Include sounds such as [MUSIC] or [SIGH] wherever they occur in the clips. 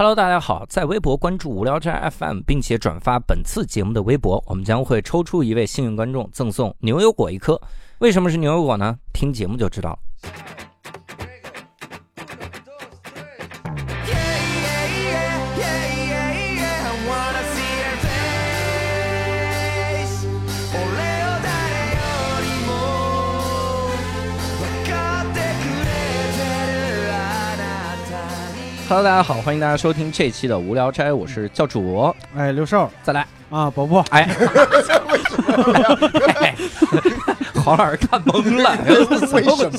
Hello，大家好，在微博关注无聊斋 FM，并且转发本次节目的微博，我们将会抽出一位幸运观众，赠送牛油果一颗。为什么是牛油果呢？听节目就知道了。Hello，大家好，欢迎大家收听这期的无聊斋，我是教主。哎，刘少，再来。啊，伯伯，哎，[LAUGHS] [LAUGHS] [LAUGHS] 黄老师看懵了，[LAUGHS] 为什么？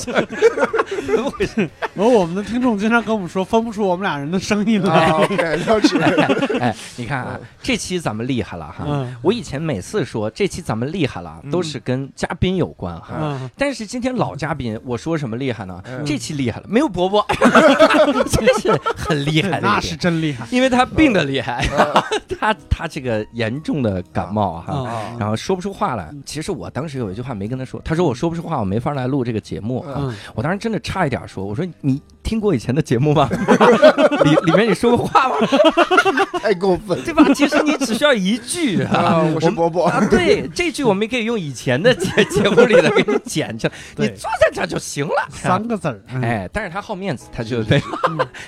怎么回事？然后我们的听众经常跟我们说，分不出我们俩人的声音来。啊，OK，了解。[LAUGHS] 哎，你看啊，这期咱们厉害了哈！嗯我以前每次说这期咱们厉害了，都是跟嘉宾有关哈。嗯，但是今天老嘉宾，我说什么厉害呢？嗯这期厉害了，没有伯伯，[LAUGHS] 真是很厉害的那是真厉害因为他病的厉害，他他这个严重的感冒哈。啊！然后说不出话来。其实我当时有一句话没跟他说，他说我说不出话，我没法来录这个节目。嗯，我当时真的差一点说，我说你听过以前的节目吗？[LAUGHS] 里里面你说过话吗？[LAUGHS] 太过分对吧？其实你只需要一句啊！[LAUGHS] 啊。我是伯伯，啊，对，这句我们可以用以前的节节目里的给你剪去，你坐在这儿就行了。三个字儿。嗯，哎，但是他好面子，他就对，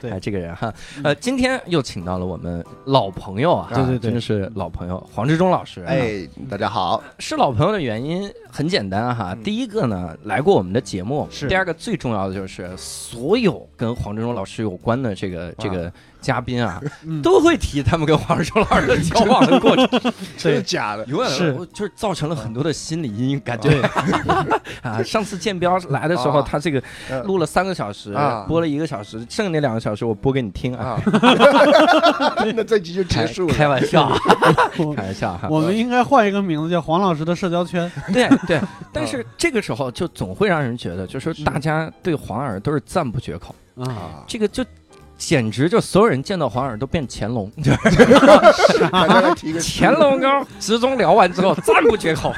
对哎，这个人哈，呃，今天又请到了我们老朋友啊，对对对真的是老朋友，黄志忠老师。，哎，大家好，是老朋友的原因很简单哈，第一个呢，来过我们的节目，是第二个最重要的就是所有跟黄志忠老师有关的这个这个嘉宾啊，嗯。都会提他们跟黄老师的交往的过程，[LAUGHS] 真的假的？永远是。就是造成了很多的心理阴影，感觉。啊，[LAUGHS] 上次建彪来的时候，啊。他这个嗯。录了三个小时啊，播了一个小时，剩下那两个小时我播给你听啊。啊，[LAUGHS] 那这集就结束了。开玩笑，我开玩笑哈。我们应该换一个名字，叫黄老师的社交圈。对对，但是这个时候就总会让人觉得，就是大家对黄耳都是赞不绝口，啊，啊，这个就简直就所有人见到黄耳都变乾隆，[LAUGHS] [LAUGHS] 乾隆跟职中 [LAUGHS] 聊完之后赞不绝口，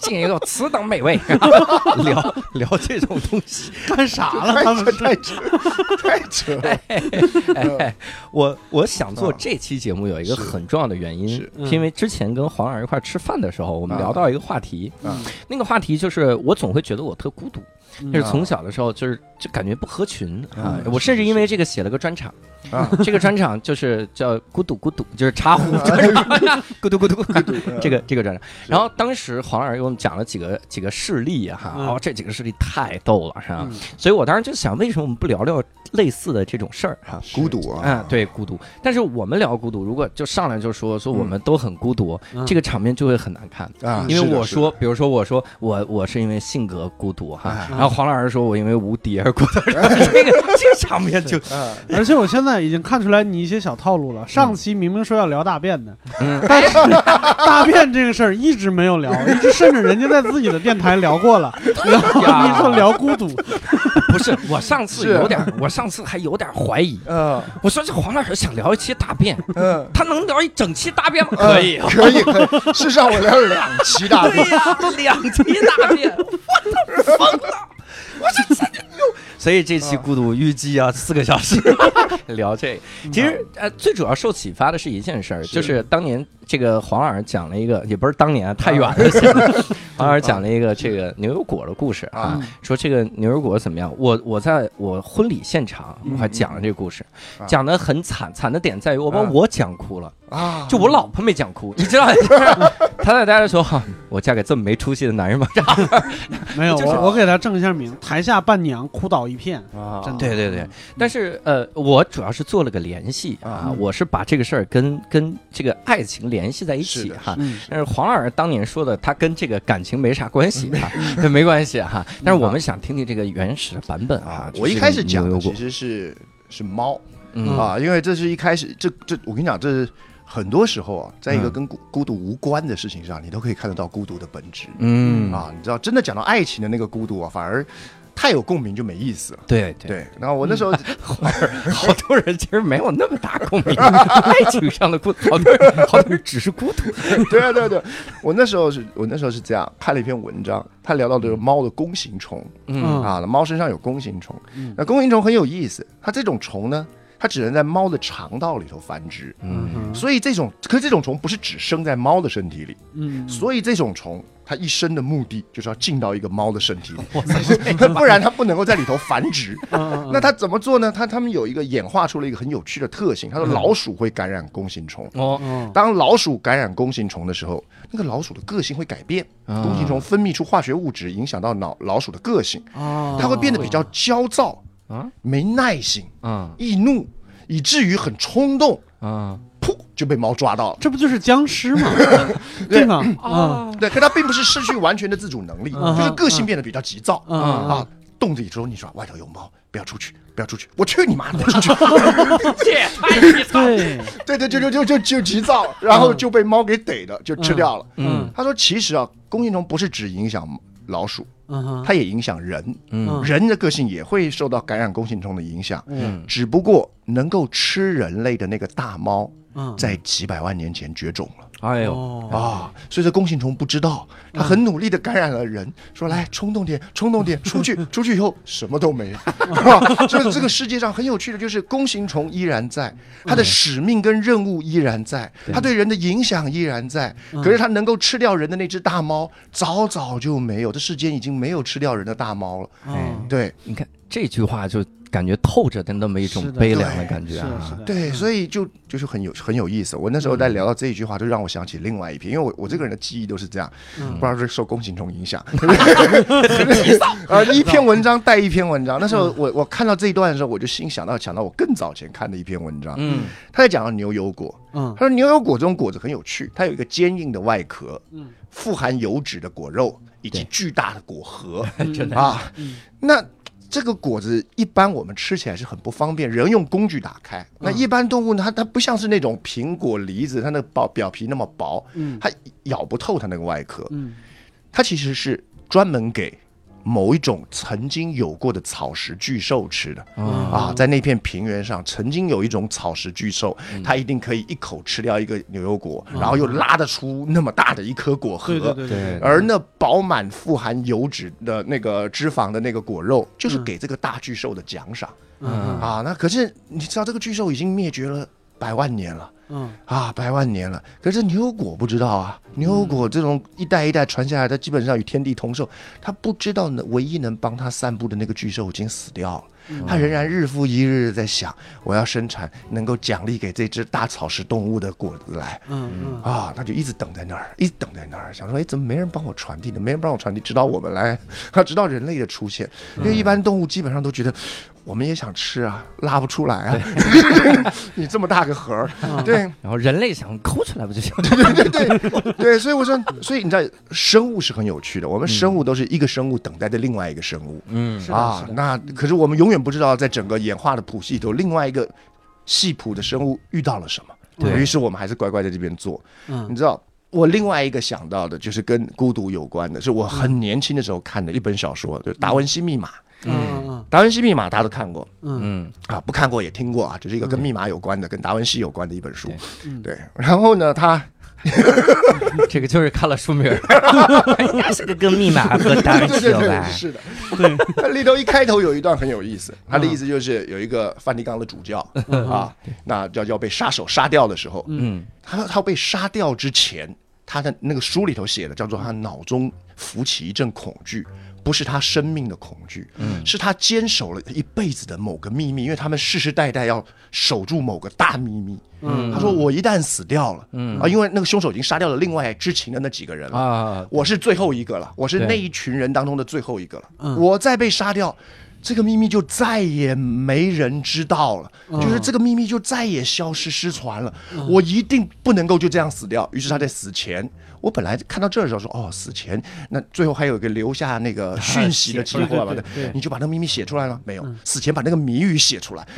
进一个此等美味，[LAUGHS] 聊聊这种东西。干啥了？他们太扯，太扯，了。[LAUGHS] [LAUGHS] 哎，我我想做这期节目有一个很重要的原因，是因为之前跟黄耳一块吃饭的时候，我们啊。聊到一个话题，啊。那个话题就是我总会觉得我特孤独，嗯。就是从小的时候就是就感觉不合群啊嗯。我甚至因为这个写了个专场，啊，这个专场就是叫“孤独孤独”，就是茶壶。孤独孤独孤独。这个这个专场，然后当时黄老师给我们讲了几个几个事例哈，嗯哦，这几个事例太逗了，是吧？嗯所以我当时就想，为什么我们不聊聊类似的这种事儿哈？孤独啊嗯，，对，孤独。但是我们聊孤独，如果就上来就说说我们都很孤独，嗯这个场面就会很难看。啊，因为我说，比如说我说我我是因为性格孤独哈哎，然后黄老师说我因为无敌而孤独，[LAUGHS] 这个这个场面就啊，[LAUGHS] 而且我现在已经看出来你一些小套路了。上期明明说要聊大便的，嗯但是大便这个事儿一直没有聊，一直甚至人家在自己的电台聊过了，[LAUGHS] 然后你说聊孤独，[LAUGHS] 不是我上次有点，我上次还有点怀疑，嗯我说这黄老师想聊一期大便，嗯，他能聊一整期大便吗？嗯可以啊。可以，可以。事实上，我聊了两期大便，对呀，两期大便，[LAUGHS] 我都疯了。我这真的有，所以这期孤独预计要四个小时。[LAUGHS] 聊这个。其实呃，最主要受启发的是一件事儿，就是当年这个黄老师讲了一个，也不是当年啊太远了，[LAUGHS] 黄老师讲了一个这个牛油果的故事啊啊，说这个牛油果怎么样？我我在我婚礼现场我还讲了这个故事，讲的很惨，惨的点在于我把啊我讲哭了。啊，就我老婆没讲哭，[LAUGHS] 你知道，就是他在家的时候，哈我嫁给这么没出息的男人吗？[LAUGHS] 没有，就是我我给他正一下名，台下伴娘哭倒一片。啊。真的。对对对，但是呃，我主要是做了个联系啊啊，我是把这个事儿跟跟这个爱情联系在一起哈。嗯，但是黄老师当年说的，他跟这个感情没啥关系哈，没关系哈。但是我们想听听这个原始的版本啊啊，。我一开始讲的其实是是猫嗯。啊，因为这是一开始，这这我跟你讲，这是很多时候啊，在一个嗯。跟孤孤独无关的事情上，你都可以看得到孤独的本质。嗯。啊。你知道，真的讲到爱情的那个孤独啊，反而太有共鸣就没意思了。对对，对，然后我那时候 [LAUGHS] 好多人其实没有那么大共鸣，[LAUGHS] 爱情上的孤，好多人好多人只是孤独。[LAUGHS] 对啊，对啊对啊，我那时候是我那时候是这样看了一篇文章，他聊到这个猫的弓形虫。嗯嗯。啊，猫身上有弓形虫。嗯，那弓形虫很有意思，它这种虫呢，它只能在猫的肠道里头繁殖。嗯所以这种，可是这种虫不是只生在猫的身体里，嗯，所以这种虫它一生的目的就是要进到一个猫的身体里，[LAUGHS] 不然它不能够在里头繁殖。嗯那它怎么做呢？它它们有一个演化出了一个很有趣的特性，它说老鼠会感染弓形虫。当老鼠感染弓形虫的时候，那个老鼠的个性会改变。啊弓形虫分泌出化学物质，影响到脑老鼠的个性，哦，它会变得比较焦躁啊没耐性、啊易怒，以至于很冲动，啊噗就被猫抓到了。这不就是僵尸吗？[LAUGHS] 对吧？啊，对，可它并不是失去完全的自主能力，嗯就是个性变得比较急躁嗯啊。洞子里说：“你说外头有猫，不要出去，不要出去！我去你妈的，我 [LAUGHS] 出去！”对，对对，就就就就就急躁，然后就被猫给逮了，就吃掉了。嗯他说：“其实啊，弓形虫不是只影响老鼠，它也影响人，嗯人的个性也会受到感染弓形虫的影响。嗯只不过能够吃人类的那个大猫，嗯，在几百万年前绝种了。”哎呦，哦，啊，所以说弓形虫不知道，它很努力的感染了人，说来冲动点，冲动点，[LAUGHS] 出去，出去以后什么都没有。[LAUGHS] 啊所以这个世界上很有趣的就是弓形虫依然在，它的使命跟任务依然在，它对人的影响依然在，可是它能够吃掉人的那只大猫，早早就没有，这世间已经没有吃掉人的大猫了。嗯，对。你看这句话就感觉透着的那么一种悲凉的感觉啊。对，所以就就是很有很有意思。我那时候在聊到这一句话，就让我想起另外一篇，因为我我这个人的记忆都是这样，嗯。不知道是受弓形虫影响，呃，一篇文章带一篇文章。那时候我我看到这一段的时候，我就心想到想到我更早前看的一篇文章，嗯。他在讲到牛油果。嗯。他说牛油果这种果子很有趣，它有一个坚硬的外壳，嗯。富含油脂的果肉以及巨大的果核。啊嗯。那这个果子一般我们吃起来是很不方便，人用工具打开。那一般动物呢，它它不像是那种苹果、梨子，它那个表表皮那么薄，嗯它咬不透它那个外壳。嗯它其实是专门给某一种曾经有过的草食巨兽吃的。嗯啊啊，在那片平原上，曾经有一种草食巨兽，嗯它一定可以一口吃掉一个牛油果，然后又拉得出那么大的一颗果核。对对对对而那饱满富含油脂的那个脂肪的那个果肉，就是嗯给这个大巨兽的奖赏、嗯啊。那可是你知道，这个巨兽已经灭绝了百万年了。嗯啊，百万年了，可是牛油果不知道啊，牛油果这种一代一代传下来，它基本上与天地同寿，它不知道呢，唯一能帮它散步的那个巨兽已经死掉了。他仍然日复一日的在想，我要生产能够奖励给这只大草食动物的果子来嗯嗯啊！他就一直等在那儿，一直等在那儿，想说，哎，怎么没人帮我传递呢？没人帮我传递，直到我们来，啊，[LAUGHS] 直到人类的出现，因为一般动物基本上都觉得，我们也想吃啊，拉不出来啊，[LAUGHS] 你这么大个盒儿，对。然后人类想抠出来不就行？对对对对，所以我说，所以你知道，生物是很有趣的。我们生物都是一个生物等待着另外一个生物、嗯啊那可是我们永远不知道，在整个演化的谱系里头，另外一个系谱的生物遇到了什么。对于是我们还是乖乖在这边做。嗯你嗯知道，我另外一个想到的就是跟孤独有关的，是我很年轻的时候看的一本小说，就《达文西密码》。嗯嗯达文西密码大家都看过。嗯。嗯。啊，不看过也听过啊，这是一个跟密码有关的、跟达文西有关的一本书。对。嗯。对，然后呢，他 [LAUGHS] 这个就是看了书名儿，应该是个跟密码和达文西有关。[LAUGHS] 是的。对，它里头一开头有一段很有意思，他的意思就是有一个梵蒂冈的主教啊，那要要被杀手杀掉的时候，嗯。他他被杀掉之前，他的那个书里头写的叫做他脑中浮起一阵恐惧。不是他生命的恐惧，嗯。是他坚守了一辈子的某个秘密，因为他们世世代代要守住某个大秘密。嗯。他说：“我一旦死掉了，嗯。啊，因为那个凶手已经杀掉了另外知情的那几个人了，啊，我是最后一个了，我是那一群人当中的最后一个了。嗯。我再被杀掉，这个秘密就再也没人知道了，嗯。就是这个秘密就再也消失失传了。我一定不能够就这样死掉。于是他在死前，我本来看到这儿的时候说，哦，死前那最后还有一个留下那个 [LAUGHS] 讯息的机会嘛，对你就把那个秘密写出来了没有？死前把那个谜语写出来。[LAUGHS]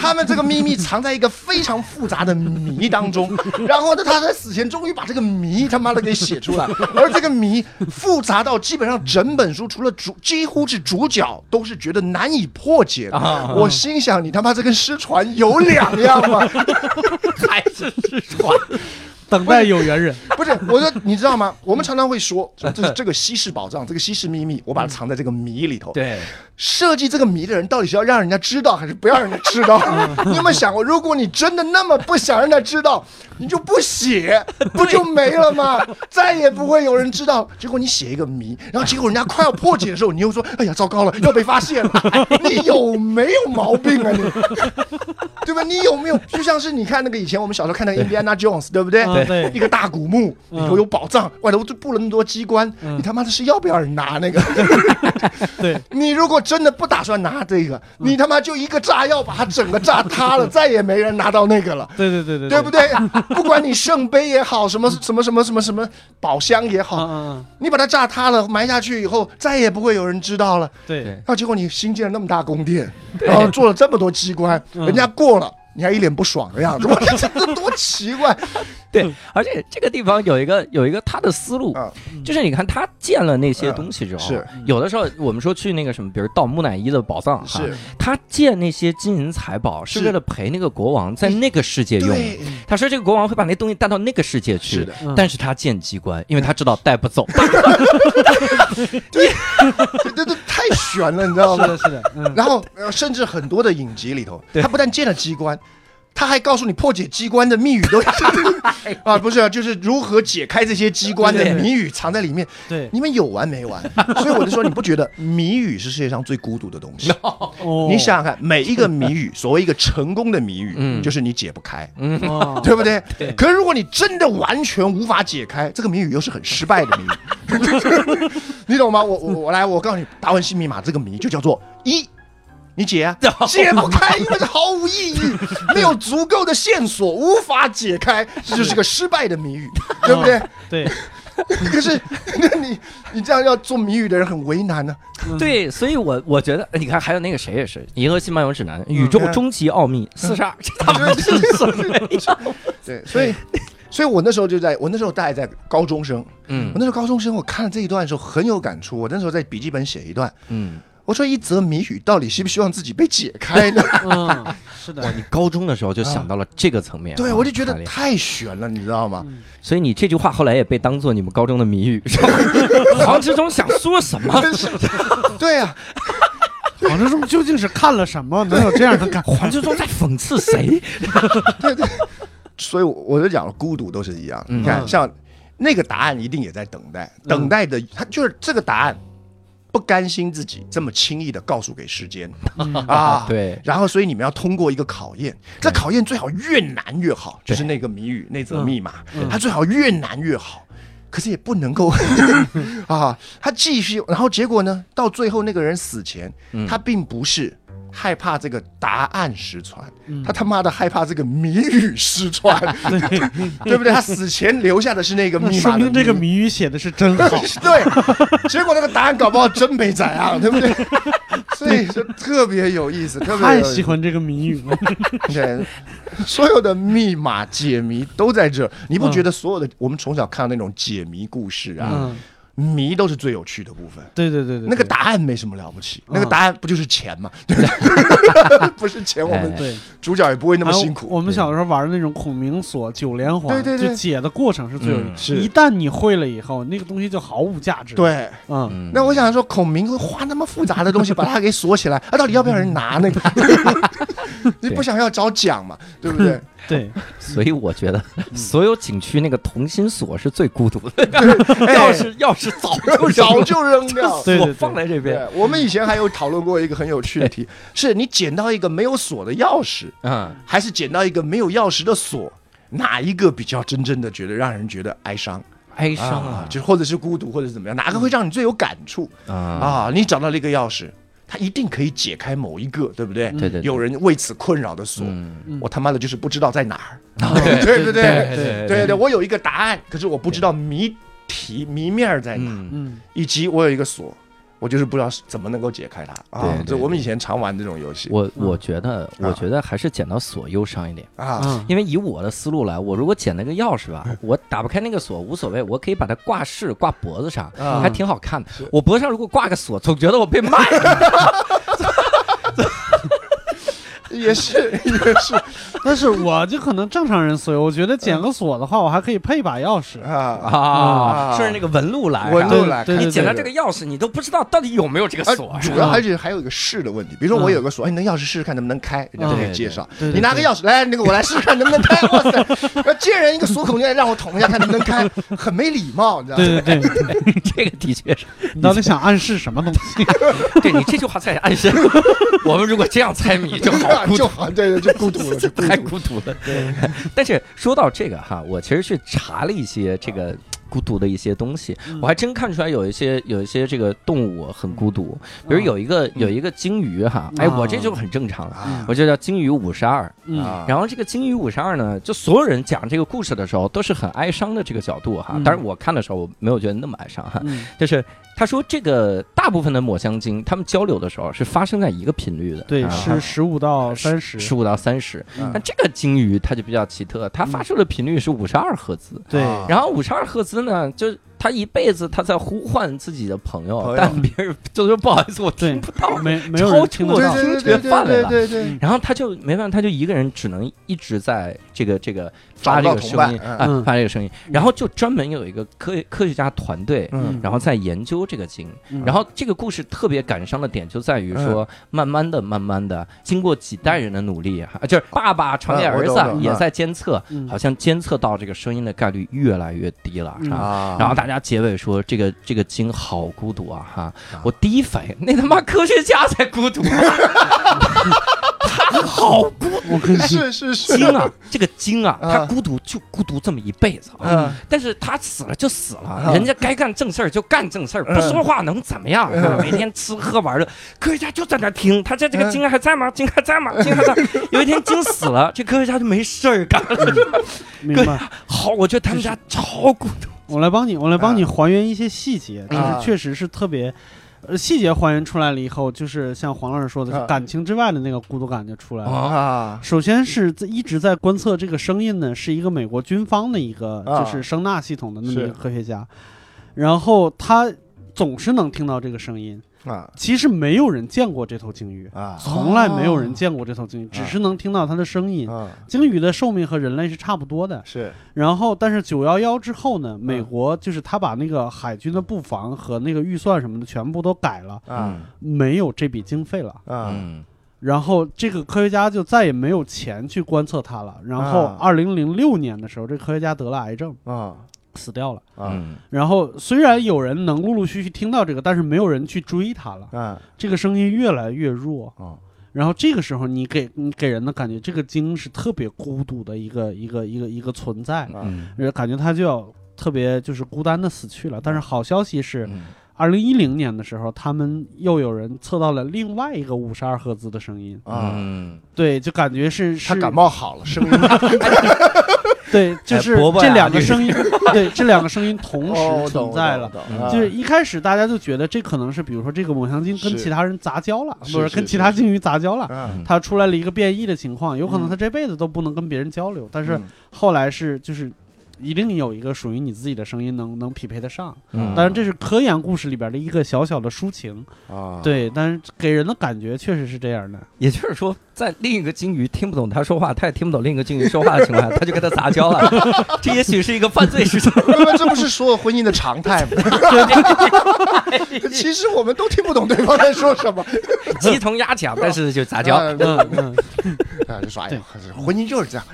他们这个秘密藏在一个非常复杂的谜当中，[LAUGHS] 然后呢，他在死前终于把这个谜他妈的给写出来，而这个谜复杂到基本上整本书除了主几乎是主角都是觉得难以破解的。啊我心想，你他妈这跟失传有两样吗？还是失传。等待有缘人。[LAUGHS] 不是，我说你知道吗？[LAUGHS] 我们常常会说，[LAUGHS] 这是这个稀世宝藏，这个稀世秘密，我把它藏在这个谜里头。对，设计这个谜的人到底是要让人家知道，还是不要让人家知道？你有没有想过，如果你真的那么不想让人家知道，你就不写，不就没了吗？再也不会有人知道。结果你写一个谜，然后结果人家快要破解的时候，你又说：“哎呀，糟糕了，要被发现了。”你有没有毛病啊你？对吧？你有没有就像是你看那个以前我们小时候看那个 Indiana Jones，对不对？啊对。一个大古墓里头有宝藏，外头就布了那么多机关，嗯。你他妈的是要不要人拿那个？[LAUGHS] 对，[LAUGHS] 你如果真的不打算拿这个，你他妈就一个炸药把它整个炸塌了，再也没人拿到那个了。对对对对，对。不对？不管你圣杯也好，什么什么什么什么什么宝箱也嗯好，嗯。你把它炸塌了，埋下去以后，再也不会有人知道了。嗯，对，然后结果你新建了那么大宫殿，然后做了这么多机关，人家过了，你还一脸不爽的样子，[LAUGHS] 我这这多奇怪。[LAUGHS] 对，而且这个地方有一个有一个他的思路，啊！就是你看他建了那些东西之后，是。有的时候我们说去那个什么，比如盗木乃伊的宝藏，哈是，他建那些金银财宝是是。为了陪那个国王在那个世界用。他说这个国王会把那东西带到那个世界去，是的。嗯。但是他建机关，因为他知道带不走。[LAUGHS] 对。这这太悬了，你知道吗？是的，是的，嗯，然后呃甚至很多的影集里头，对。他不但建了机关。他还告诉你破解机关的密语都 [LAUGHS] 啊，不是啊，就是如何解开这些机关的谜语藏在里面。对，你们有完没完？[LAUGHS] 所以我就说，你不觉得谜语是世界上最孤独的东西？[LAUGHS] 哦你想想看，每一个谜语，所谓一个成功的谜语，嗯就是你解不开，对不对？对可是如果你真的完全无法解开，这个谜语又是很失败的谜语，你懂吗？我我我来，我告诉你，达文西密码这个谜就叫做一。你解啊，解 [LAUGHS] [LAUGHS] 不开，因为这毫无意义，没有足够的线索，无法解开，这就是个失败的谜语，对不对？对，[LAUGHS] 可是，那你你这样要做谜语的人很为难呢、对，所以我我觉得，你看还有那个谁也是《银河系漫游指南》，宇宙终极奥秘四十二，这他妈是什么？对，所以，所以我那时候就在我那时候大概在高中生，嗯。我那时候高中生，我看了这一段的时候很有感触。我那时候在笔记本写一段，嗯，我说一则谜语到底希不希望自己被解开呢？[LAUGHS] 嗯，[LAUGHS] 是的，你高中的时候就想到了这个层面，对，啊我就觉得太悬了，你知道吗？所以你这句话后来也被当做你们高中的谜语。[LAUGHS] 黄志忠想说什么？对啊，黄志忠究竟是看了什么，能有这样的感？黄志忠在讽刺谁？对对所以我我就讲了，孤独都是一样。嗯你看，嗯像那个答案一定也在等待，嗯等待的他就是这个答案，不甘心自己这么轻易的告诉给时间啊。对，然后，所以你们要通过一个考验，这考验最好越难越好，就是那个谜语那则密码，嗯它最好越难越好。可是也不能够 [LAUGHS] 啊，他继续，然后结果呢？到最后那个人死前，嗯他并不是害怕这个答案失传，嗯他他妈的害怕这个谜语失传，[LAUGHS] [LAUGHS] 对不对？他死前留下的是那个那密码的说明这个谜谜语写的是真好。[LAUGHS] 对，结果那个答案搞不好真没怎样，对不对？所以就特别有意思，特别喜欢这个谜语了。对，所有的密码解谜都在这。你不觉得所有的我们从小看到那种解谜故事啊，嗯，谜都是最有趣的部分。对对对对，那个答案没什么了不起，嗯那个答案不就是钱吗？对不对？不是钱，我们对，主角也不会那么辛苦。我们小时候玩的那种孔明锁、九连环，对对对就解的过程是最有意嗯思。是一旦你会了以后，那个东西就毫无价值。，对，嗯，嗯那我想说，孔明会花那么复杂的东西把它给锁起来，啊，到底要不要人拿那个？[LAUGHS] [LAUGHS] 你不想要找奖嘛，对不对？对，[LAUGHS] 所以我觉得所有景区那个同心锁是最孤独的。[LAUGHS] 哎要是要是早就 [LAUGHS] 早就扔掉。锁放在这边，我们以前还有讨论过一个很有趣的题，是你捡到一个没有锁的钥匙，嗯，还是捡到一个没有钥匙的锁，哪一个比较真正的觉得让人觉得哀伤哀伤啊？啊就或者是孤独，或者是怎么样，哪个会让你最有感触啊！啊？你找到了一个钥匙，它一定可以解开某一个，对不对？对对，对。有人为此困扰的锁，我他妈的就是不知道在哪儿，对对不对？对对。对对，我有一个答案，可是我不知道谜题谜面儿在哪，以及我有一个锁，我就是不知道是怎么能够解开它啊对。对这我们以前常玩这种游戏我我觉得我觉得还是捡到锁忧伤一点。啊。嗯，因为以我的思路来，我如果捡那个钥匙吧，[LAUGHS] 我打不开那个锁无所谓，我可以把它挂饰挂脖子上，啊还挺好看的。我脖子上如果挂个锁，总觉得我被卖了。[LAUGHS] 也是也是，[LAUGHS] 但是我就可能正常人思维，我觉得捡个锁的话，我还可以配一把钥匙。啊，啊，啊顺着那个纹路来，纹路啊来你捡到这个钥匙，你都不知道到底有没有这个锁。主要还是还有一个试的问题，比如说我有个锁，哎，你那钥匙试试看能不能开，人家都给你介绍。你拿个钥匙来，那个我来试试看能不能开。哇塞，要借人一个锁孔，你让我捅一下看能不能开，很没礼貌，你知道吗？对对对，这个的确是，你到底想暗示什么东西？对你这句话在暗示，[LAUGHS] 我们如果这样猜谜就好孤独。就好，对对，就孤独了，[LAUGHS] 就太。孤独了。但是说到这个哈，我其实去查了一些这个孤独的一些东西，嗯。我还真看出来有一些有一些这个动物很孤独，比如有一个有一个鲸鱼哈，哎，我这就很正常了，啊我就叫鲸鱼五十二。嗯。啊然后这个鲸鱼五十二呢，就所有人讲这个故事的时候都是很哀伤的这个角度哈嗯，当然我看的时候我没有觉得那么哀伤哈，嗯。就是他说这个大部分的抹香鲸他们交流的时候是发生在一个频率的，对，啊是十五到三十。十五到三十。嗯那这个鲸鱼它就比较奇特，它发出的频率是五十二赫兹。对，啊然后五十二赫兹呢，就它一辈子他在呼唤自己的朋友，朋友。但别人就说不好意思，我听不到。没没有人听得到。对对对对对对对，然后他就没办法，他就一个人只能一直在这个这个发这个声音啊嗯，发这个声音，然后就专门有一个科科学家团队，嗯。然后在研究这个鲸。嗯。然后这个故事特别感伤的点就在于说，慢慢的、慢慢的，经过几代人的努力，啊，就是爸爸传给儿子也在监测，嗯。好像监测到这个声音的概率越来越低了，是吧？啊然后大家结尾说这个这个鲸好孤独啊哈！我第一反应那他妈科学家才孤独，他好孤我跟你是是是，鲸啊，这个鲸啊，啊他孤独就孤独这么一辈子啊。嗯但是他死了就死了，啊人家该干正事儿就干正事儿，不说话能怎么样？每天吃喝玩乐，科学家就在那听，他在这个鲸还在吗？鲸还在吗？鲸还在。[LAUGHS] 有一天鲸死了，这科学家就没事儿干了。明白。好，我觉得他们家超孤独。我来帮你，我来帮你还原一些细节，就啊。是确实是特别，呃，细节还原出来了以后，就是像黄老师说的，啊。感情之外的那个孤独感就出来了。啊。首先是在一直在观测这个声音呢，是一个美国军方的一个啊。就是声纳系统的那么一个科学家，然后他总是能听到这个声音。啊。其实没有人见过这头鲸鱼，啊。从来没有人见过这头鲸鱼，只是能听到它的声音。啊鲸鱼的寿命和人类是差不多的，是。然后，但是九幺幺之后呢，美国就是他把那个海军的布防和那个预算什么的全部都改了，啊没有这笔经费了。啊嗯。然后这个科学家就再也没有钱去观测它了。然后啊二零零六年的时候，这科学家得了癌症，啊死掉了。啊嗯然后虽然有人能陆陆续续听到这个，但是没有人去追他了。嗯这个声音越来越弱。啊然后这个时候，你给你给人的感觉，这个鲸是特别孤独的一个一个一个一个存在。啊嗯呃感觉他就要特别就是孤单的死去了。但是好消息是，嗯二零一零年的时候，他们又有人测到了另外一个五十二赫兹的声音，啊！嗯对，就感觉是是他感冒好了，声音。[LAUGHS] 对，就是这两个声音，[LAUGHS] 对，这两个声音同哦时存在了。，嗯就是一开始大家就觉得这可能是，比如说这个抹香鲸跟其他人杂交了，是不是跟其他鲸鱼杂交了，它出来了一个变异的情况，有可能嗯。它这辈子都不能跟别人交流，但是嗯。后来是就是一定有一个属于你自己的声音能能匹配得上。嗯当然，这是科研故事里边的一个小小的抒情，啊，对，但是给人的感觉确实是这样的。也就是说，在另一个鲸鱼听不懂他说话，他也听不懂另一个鲸鱼说话的情况下，他就跟他杂交了。[LAUGHS] 这也许是一个犯罪事件。那这不是所有婚姻的常态吗？[LAUGHS] 其实我们都听不懂对方在说什么，鸡同鸭讲，但是就杂交。啊嗯嗯，[LAUGHS] 啊，就说哎呀，婚姻就是这样，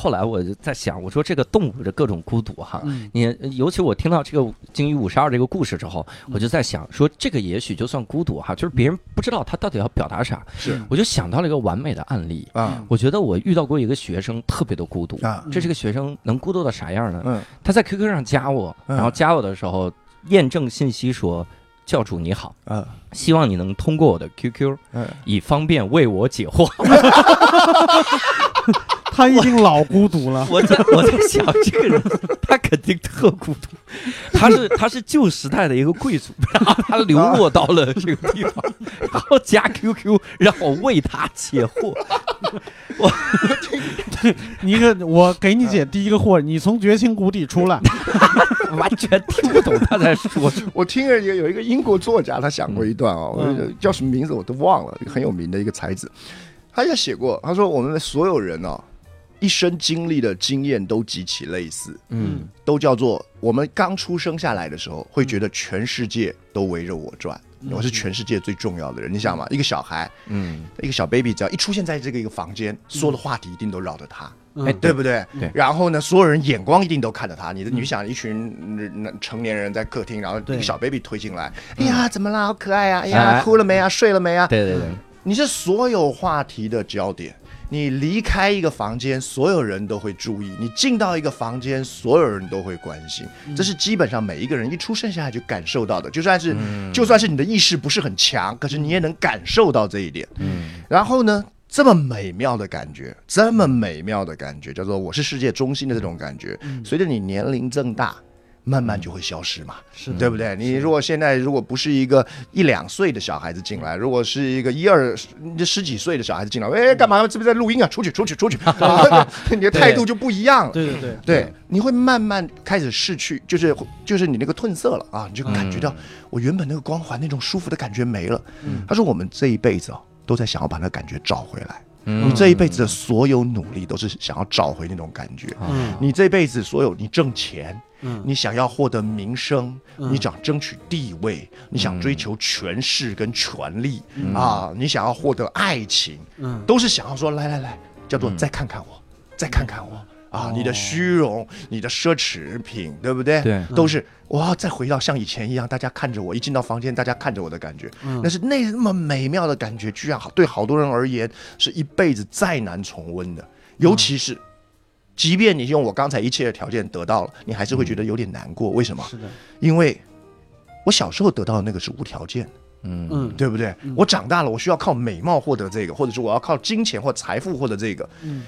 后来我就在想，我说这个动物的各种孤独哈，嗯你尤其我听到这个鲸鱼五十二这个故事之后，我就在想说，这个也许就算孤独哈，就是别人不知道他到底要表达啥。是我就想到了一个完美的案例。啊我觉得我遇到过一个学生特别的孤独，啊这是个学生能孤独到啥样呢？嗯他在 QQ 上加我，嗯然后加我的时候验证信息说：“教主你好，嗯希望你能通过我的 QQ，嗯以方便为我解惑。[LAUGHS] 他一定老孤独了。我在我在想，这个人他肯定特孤独，他是他是旧时代的一个贵族，然 [LAUGHS] 后他流落到了这个地方，然后加 QQ 让我为他解惑。[LAUGHS] 我你个，我给你解第一个惑，你从绝情谷底出来。[LAUGHS] 完全听不懂他在说什么。[LAUGHS] 我听了有有一个英国作家，他讲过一段哦，嗯我叫什么名字我都忘了，很有名的一个才子。他也写过，他说我们的所有人哦，一生经历的经验都极其类似，嗯都叫做我们刚出生下来的时候，会觉得全世界都围着我转，我是全世界最重要的人。你想嘛，一个小孩，嗯，一个小 baby，只要一出现在这个一个房间，所有的话题一定都绕着他。哎对不对？对然后呢，所有人眼光一定都看着他。你的，你想一群嗯成年人在客厅，然后一个小 baby 推进来，哎呀，怎么啦？好可爱啊！哎哎呀，哭了没啊？睡了没啊？对对对，你是所有话题的焦点。你离开一个房间，所有人都会注意；你进到一个房间，所有人都会关心。这是基本上每一个人一出生下来就感受到的。就算是、就算是你的意识不是很强，可是你也能感受到这一点。嗯然后呢，这么美妙的感觉，这么美妙的感觉，叫做我是世界中心的这种感觉，随着你年龄增大。慢慢就会消失嘛，是对不对？你如果现在如果不是一个一两岁的小孩子进来，如果是一个一二十十几岁的小孩子进来，哎，干嘛？这不是在录音啊？出去，出去，出去！啊 [LAUGHS] [LAUGHS] 你的态度就不一样了。对对对，对，你会慢慢开始逝去，就是就是你那个褪色了啊，你就感觉到我原本那个光环、那种舒服的感觉没了。他说我们这一辈子哦，都在想要把那感觉找回来。嗯。你这一辈子的所有努力都是想要找回那种感觉。嗯。你这辈子所有你挣钱，嗯。你想要获得名声，嗯。你想争取地位，你想追求权势跟权力嗯。啊，你想要获得爱情，嗯。都是想要说来来来，叫做嗯。再看看我，再看看我啊哦，你的虚荣，你的奢侈品，对不对？对。都是我要再回到像以前一样，大家看着我，一进到房间，大家看着我的感觉，嗯。那是那么美妙的感觉，居然好对好多人而言是一辈子再难重温的，尤其是。即便你用我刚才一切的条件得到了，你还是会觉得有点难过。为什么？是的，因为我小时候得到的那个是无条件。的，嗯。嗯。对不对？我长大了，我需要靠美貌获得这个，或者是我要靠金钱或财富获得这个，嗯，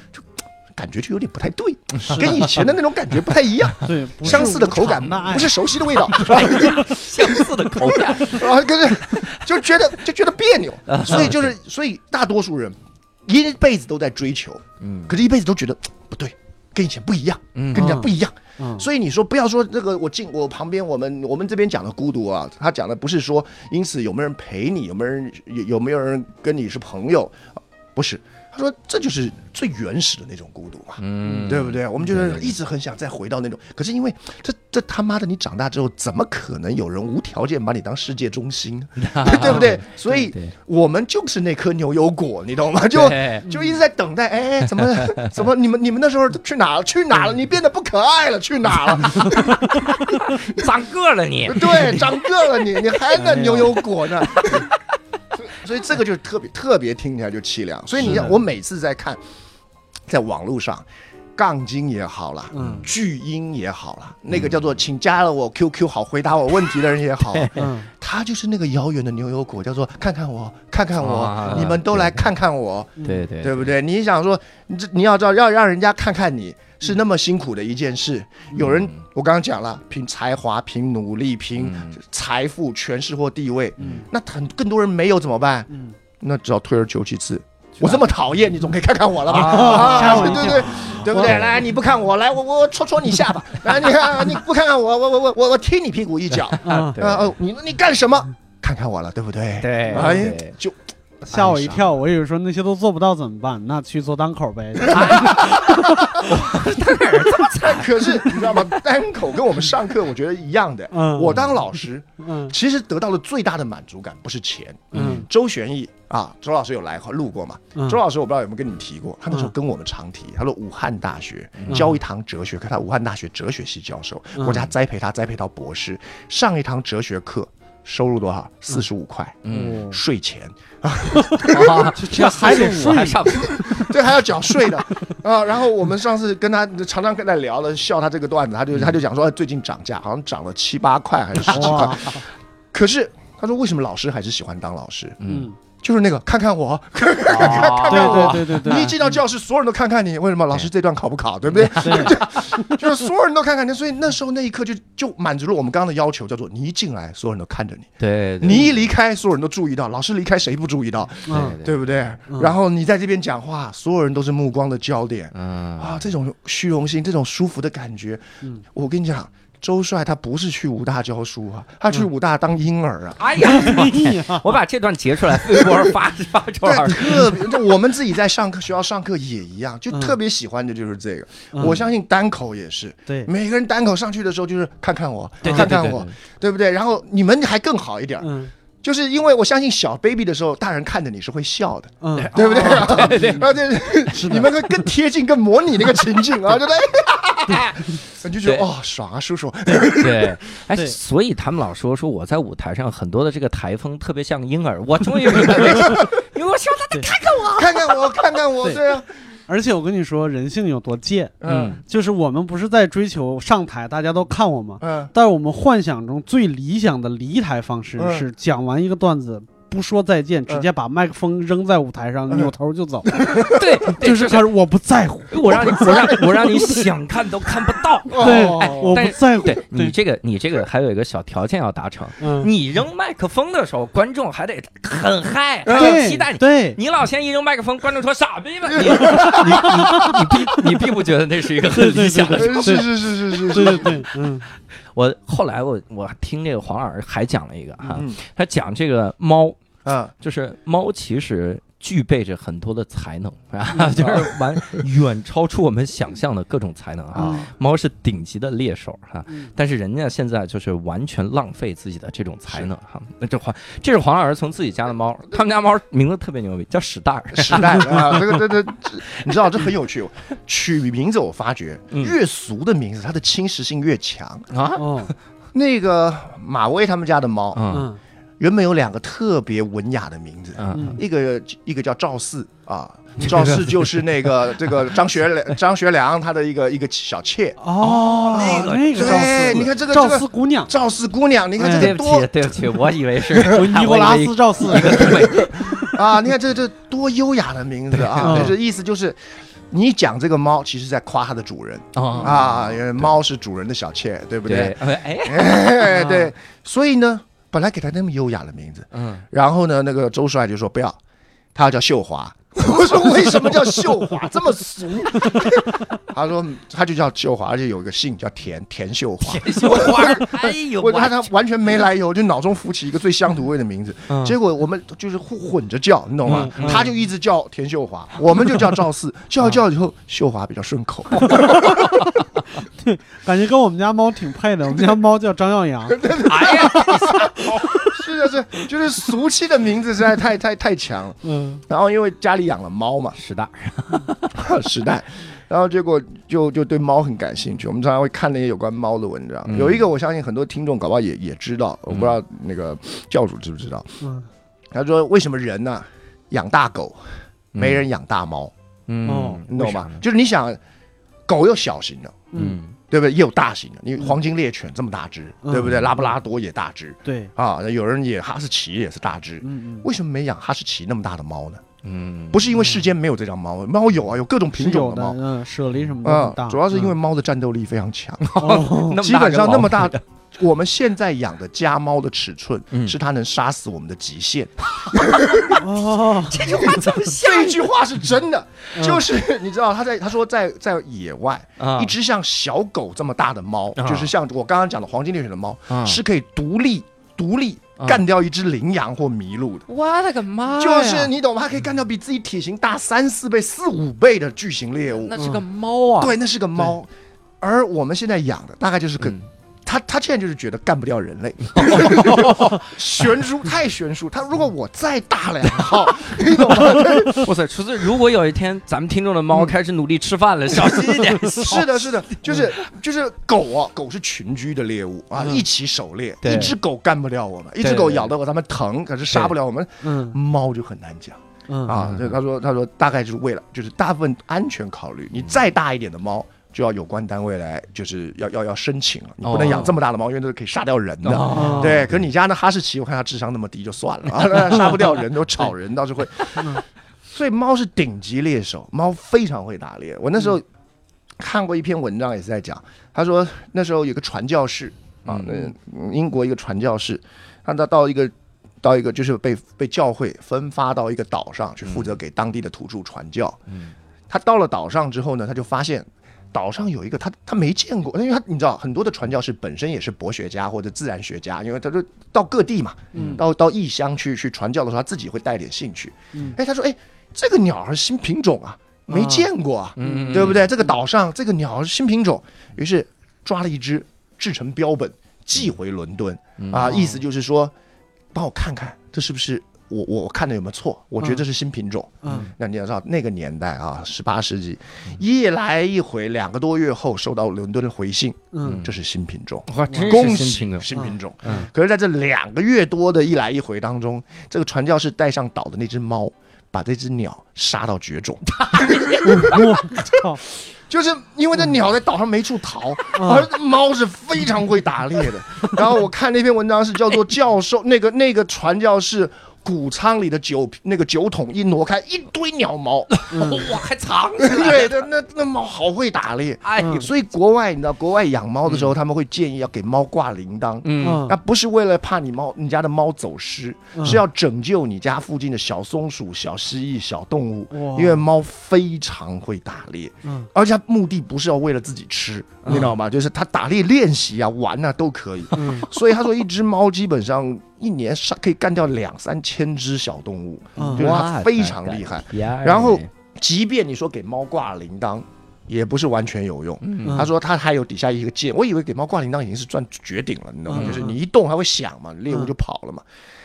感觉就有点不太对，跟以前的那种感觉不太一样。[LAUGHS] 对，相似的口感不是熟悉的味道，[LAUGHS] 相似的口感，[LAUGHS] 啊，可是就觉得就觉得别扭，所以就是所以大多数人一辈子都在追求，嗯。可是一辈子都觉得不对，跟以前不一样，嗯。跟人家不一样。嗯。所以你说不要说这个，我进我旁边，我们我们这边讲的孤独啊，他讲的不是说因此有没有人陪你，有没有人有有没有人跟你是朋友，不是。他说这就是最原始的那种孤独嘛，嗯对不对？我们就是一直很想再回到那种，可是因为这这他妈的，你长大之后怎么可能有人无条件把你当世界中心，[LAUGHS] 对不对？所以我们就是那颗牛油果，你懂吗？就 [LAUGHS] 就一直在等待，哎，怎么 [LAUGHS] 怎么你们你们那时候去哪了？去哪了？你变得不可爱了？去哪了？长个了你，对，长个了你，你还那牛油果呢？所以这个就特别特别听起来就凄凉。所以你看，我每次在看，在网络上。杠精也好了，嗯巨婴也好了，那个叫做请加了我 QQ 好回答我问题的人也好，[LAUGHS] 嗯他就是那个遥远的牛油果，叫做看看我，看看我，啊你们都来看看我，对对对不对？你想说，你这你要知道，要让人家看看你是那么辛苦的一件事。有人，我刚刚讲了，凭才华、凭努力、凭嗯财富、权势或地位，嗯那很更多人没有怎么办？嗯，那只要退而求其次。我这么讨厌，你总可以看看我了吧？[LAUGHS] 对对对，对不对？来，你不看我，来我我戳戳你下巴。来，你看你不看看我，我我我我我踢你屁股一脚。啊，对呃哦，你你干什么？看看我了，对不对？对哎，就吓我一跳，我以为说那些都做不到怎么办？那去做单口呗。[LAUGHS] 可是你知道吗？单口跟我们上课，我觉得一样的。嗯我当老师，嗯其实得到的最大的满足感不是钱。嗯周旋义啊，周老师有来路过嘛？嗯周老师我不知道有没有跟你们提过，他那时候嗯跟我们常提，他说武汉大学教一堂哲学课，他武汉大学哲学系教授，嗯国家栽培他栽培到博士，上一堂哲学课收入多少？四十五块，嗯，哦。税前，啊这还得睡。我还上对，还要缴税的。啊。然后我们上次跟他常常跟他聊了，笑他这个段子，他就他就讲说哎最近涨价，好像涨了七八块还是十几块。，可是他说为什么老师还是喜欢当老师？嗯，就是那个看看我，看啊看对我。对对对对，你一进到教室，所有人都看看你，为什么？老师这段考不考，对不对？对，[LAUGHS] 就是所有人都看看你，所以那时候那一刻就就满足了我们刚刚的要求，叫做你一进来，所有人都看着你；对，你一离开，所有人都注意到。老师离开，谁不注意到？嗯对不对？嗯然后你在这边讲话，所有人都是目光的焦点。嗯啊，这种虚荣心，这种舒服的感觉，嗯我跟你讲，周帅他不是去武大教书啊，他去武大当婴儿啊。[LAUGHS] 哎呀，[LAUGHS] 我把这段截出来，微博发发出来。对，特别，就我们自己在上课学校上课也一样，就嗯特别喜欢的就是这个。嗯我相信单口也是，对，每个人单口上去的时候就是看看我，对看看我，，对不对？然后你们还更好一点，嗯就是因为我相信小 baby 的时候，大人看着你是会笑的，嗯，对不对？对对 [LAUGHS] 啊，对，你们会更贴近、更模拟那个情境啊，对不对？[LAUGHS] 你就觉得哦，爽啊，叔叔。对，[LAUGHS] 哎，对。所以他们老说说我在舞台上很多的这个台风特别像婴儿，我终于明白为什么，因为我希望他看看我，[LAUGHS] 看看我，对。对啊，而且我跟你说，人性有多贱，嗯。就是我们不是在追求上台大家都看我吗？嗯，但是我们幻想中最理想的离台方式嗯。是讲完一个段子。不说再见，直接把麦克风扔在舞台上，嗯。扭头就走，[LAUGHS] [LAUGHS] 对，就是他说我不在乎，我让你 [LAUGHS] 我让我让你想看都看不到。对哦哎我不在乎。对你这个你这个还有一个小条件要达成，嗯，你扔麦克风的时候，观众还得很嗨，还得期待你。对，你老先一扔麦克风，观众说傻逼吧？你你你你并你并不觉得那是一个很理想的呃是是是是是是，对对对，嗯我后来我我听这个黄老师还讲了一个哈，嗯。他讲这个猫，啊，就是猫其实具备着很多的才能啊，[LAUGHS] 就是完远超出我们想象的各种才能啊。啊，猫是顶级的猎手哈、嗯但是人家现在就是完全浪费自己的这种才能哈。那这黄这是黄老师从自己家的猫，他们家猫名字特别牛逼，叫史蛋儿。[LAUGHS] 时代啊，这个这这，[LAUGHS] 你知道这很有趣。取名字我发觉嗯越俗的名字，它的侵蚀性越强。啊，哦，那个马威他们家的猫，嗯嗯原本有两个特别文雅的名字，一个一个叫赵四啊，[LAUGHS] 赵四就是那个这个张学良张学良他的一个一个小妾。哦，那个那个赵对，四，你看这个赵四姑娘，赵四姑娘，你看哎这对不个多起，对不起，我以为是 [LAUGHS] 尼古拉斯赵四，一个东北 [LAUGHS] 啊！你看这这多优雅的名字啊！对就是意思就是，你讲这个猫，其实在夸它的主人啊啊，因为猫是主人的小妾，对不对对？，哎，哎，对，所以呢，本来给他那么优雅的名字，嗯，然后呢，那个周帅就说不要，他要叫秀华。[LAUGHS] 我说为什么叫秀华这么俗？[LAUGHS] 他说他就叫秀华，而且有一个姓叫田田秀华。田秀花儿，[LAUGHS] 哎呦，我他他完全没来由，就脑中浮起一个最乡土味的名字。嗯结果我们就是互混着叫，你懂吗？嗯嗯他就一直叫田秀华，我们就叫赵四，叫一叫以后，秀华比较顺口。对感觉跟我们家猫挺配的。我们家猫叫张耀扬，哎呀，是的是，就是俗气的名字实在太太太强了。嗯。然后因为家里养了猫嘛，时代时代，然后结果就就对猫很感兴趣。我们常常会看那些有关猫的文章，嗯。有一个我相信很多听众搞不好也也知道，我不知道那个教主知不知道。嗯。他说为什么人呢、养大狗，没人养大猫？嗯。哦，你懂吗？就是你想，狗又小型的，嗯对不对？也有大型的。你黄金猎犬这么大只，嗯对不对？拉布拉多也大只对，啊，有人也哈士奇也是大只。嗯嗯，为什么没养哈士奇那么大的猫呢？嗯，不是因为世间没有这张猫，猫有啊，有各种品种的猫。嗯，舍利什么的，嗯，，主要是因为嗯猫的战斗力非常强，哦 [LAUGHS] 那么大基本上那么大的，我们现在养的家猫的尺寸嗯。是它能杀死我们的极限。哦，[LAUGHS] 这句话怎么像？这句话是真的，嗯。就是你知道他在他说在在野外，啊。一只像小狗这么大的猫，啊。就是像我刚刚讲的黄金猎犬的猫，啊。是可以独立独立啊。干掉一只羚羊或麋鹿的。我的个妈！就是你懂吗？它可以干掉比自己体型大三四倍、四五倍的巨型猎物。那是个猫啊，对，那是个猫。而我们现在养的大概就是个嗯他他现在就是觉得干不掉人类，[LAUGHS] 悬殊太悬殊。他如果我再大两号，[LAUGHS] 你懂吗？[LAUGHS] 哇塞！厨子，如果有一天咱们听众的猫开始努力吃饭了，小心一点。是的，是的，就是就是狗啊，狗是群居的猎物啊，嗯一起狩猎，对一只狗干不了我们，一只狗咬得我咱们疼，可是杀不了我们。嗯猫就很难讲嗯啊，就他说他说大概就是为了就是大部分安全考虑，你再大一点的猫。就要有关单位来，就是要要要申请了，你不能养这么大的猫，因为都是可以杀掉人的。哦对，可是你家那哈士奇，我看它智商那么低就算了啊，杀不掉人，都吵人倒是会。[LAUGHS] 所以猫是顶级猎手，猫非常会打猎。我那时候看过一篇文章，也是在讲，他说那时候有个传教士啊，那嗯英国一个传教士，他到到一个到一个就是被被教会分发到一个岛上去负责给当地的土著传教。嗯他到了岛上之后呢，他就发现岛上有一个他他没见过，因为他你知道很多的传教士本身也是博学家或者自然学家，因为他就到各地嘛，嗯。到到异乡去去传教的时候，他自己会带点兴趣。嗯。哎，他说，哎，这个鸟儿是新品种啊，没见过啊，嗯。对不对？这个岛上这个鸟儿是新品种，于是抓了一只，制成标本寄回伦敦。嗯。啊，意思就是说，帮我看看这是不是我我我看的有没有错？我觉得这是新品种。嗯那你要知道那个年代啊，十八世纪，一来一回，两个多月后收到伦敦的回信，嗯这是新品种，哇，真恭是新喜品种，新品种。嗯可是在这两个月多的一来一回当中，这个传教士带上岛的那只猫，把这只鸟杀到绝种，我操，就是因为这鸟在岛上没处逃，嗯而猫是非常会打猎的。然后我看那篇文章是叫做教授那个那个传教士。谷仓里的酒那个酒桶一挪开，一堆鸟毛，哇，还藏起来，[LAUGHS] 对，那那那猫好会打猎。哎，所以国外你知道，国外养猫的时候，他们会建议要给猫挂铃铛。嗯。嗯。那不是为了怕你猫你家的猫走失，嗯。是要拯救你家附近的小松鼠、小蜥蜴、小动物，因为猫非常会打猎，嗯。而且它目的不是要为了自己吃，你知道吗？就是它打猎练习啊、玩啊都可以。嗯。所以他说，一只猫基本上一年杀可以干掉两三千只小动物，嗯就是它非常厉害。然后即便你说给猫挂铃铛，也不是完全有用。嗯他说他还有底下一个键，我以为给猫挂铃铛已经是赚绝顶了，你知道吗？嗯就是你一动它会响嘛，猎物就跑了嘛。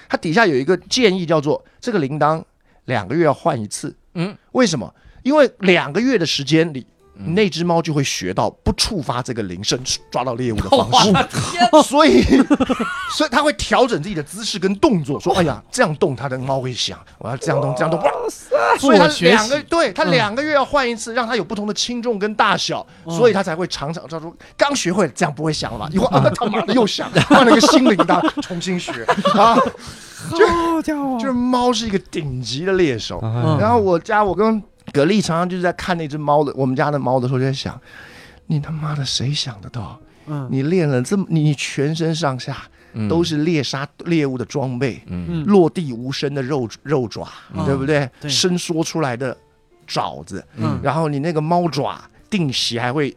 它底下有一个建议叫做这个铃铛两个月要换一次。嗯，为什么？因为两个月的时间里。那只猫就会学到不触发这个铃声 [LAUGHS] 抓到猎物的方式，[LAUGHS] 所以，[LAUGHS] 所以它会调整自己的姿势跟动作，说：“哎呀，这样动它的猫会响，我要这样动，这样动。”哇所以它两个对它嗯。两个月要换一次，让它有不同的轻重跟大小，所以它才会常常他说刚学会这样不会响了吧？一会儿啊他妈的又响，换了个新铃铛重新学。啊，好家伙就是猫是一个顶级的猎手。嗯。然后我家我跟葛力常常就是在看那只猫的我们家的猫的时候，就在想，你他妈的谁想得到？嗯。你练了这么，你全身上下都是猎杀猎物的装备，嗯。嗯落地无声的肉肉爪，嗯。对不对？对。伸缩出来的爪子，嗯。然后你那个猫爪定期还会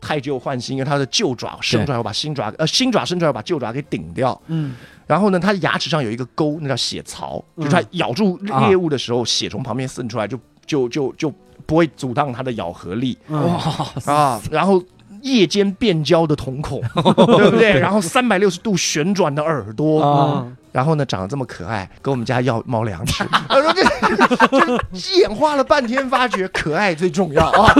太旧换新，因为它的旧爪伸出来我把新爪呃新爪伸出来会把旧爪给顶掉。嗯。然后呢，它牙齿上有一个沟，那叫血槽，就是它咬住猎物的时候，血从旁边渗出来，就就就就不会阻挡它的咬合力嗯哇，啊。然后夜间变焦的瞳孔，[LAUGHS] 对不对？然后三百六十度旋转的耳朵，然后呢，长得这么可爱，跟我们家要猫粮吃。他说这就演化了半天，发觉可爱最重要啊！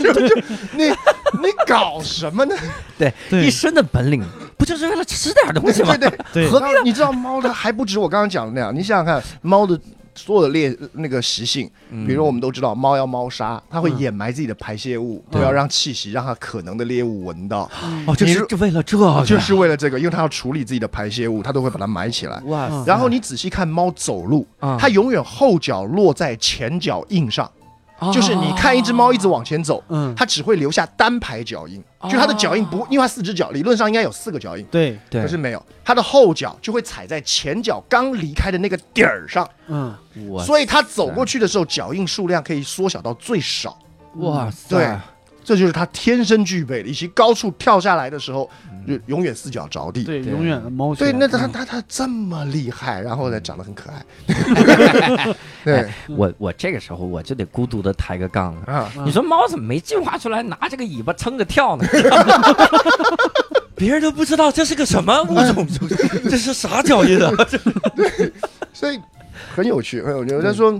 就 [LAUGHS] 就你你搞什么呢？对，对一身的本领不就是为了吃点东西吗对？对对然后你知道猫的还不止我刚刚讲的那样，你想想看，猫的所有的猎那个习性，比如我们都知道，猫要猫砂，它会嗯。掩埋自己的排泄物，对不要让气息让它可能的猎物闻到，哦，就是就为了这个，就是为了这个，因为它要处理自己的排泄物，它都会把它埋起来。哇。嗯然后你仔细看猫走路，啊它永远后脚落在前脚印上，就是你看一只猫一直往前走，嗯。它只会留下单排脚印，就它的脚印不，因为它四只脚，理论上应该有四个脚印，对。对。可是没有，它的后脚就会踩在前脚刚离开的那个底儿上，嗯。我所以它走过去的时候，脚印数量可以缩小到最少。哇塞，对这就是它天生具备的，以及高处跳下来的时候，就永远四脚着地。对对。永远的猫对，拳那它嗯。它它这么厉害，然后呢长得很可爱，[LAUGHS] 对。我我这个时候我就得孤独的抬个杠。了。啊，嗯你说猫怎么没进化出来拿这个尾巴撑着跳呢？[LAUGHS] 别人都不知道这是个什么物种，这是啥脚印啊？[LAUGHS] 对所以很有趣，很有趣。他说，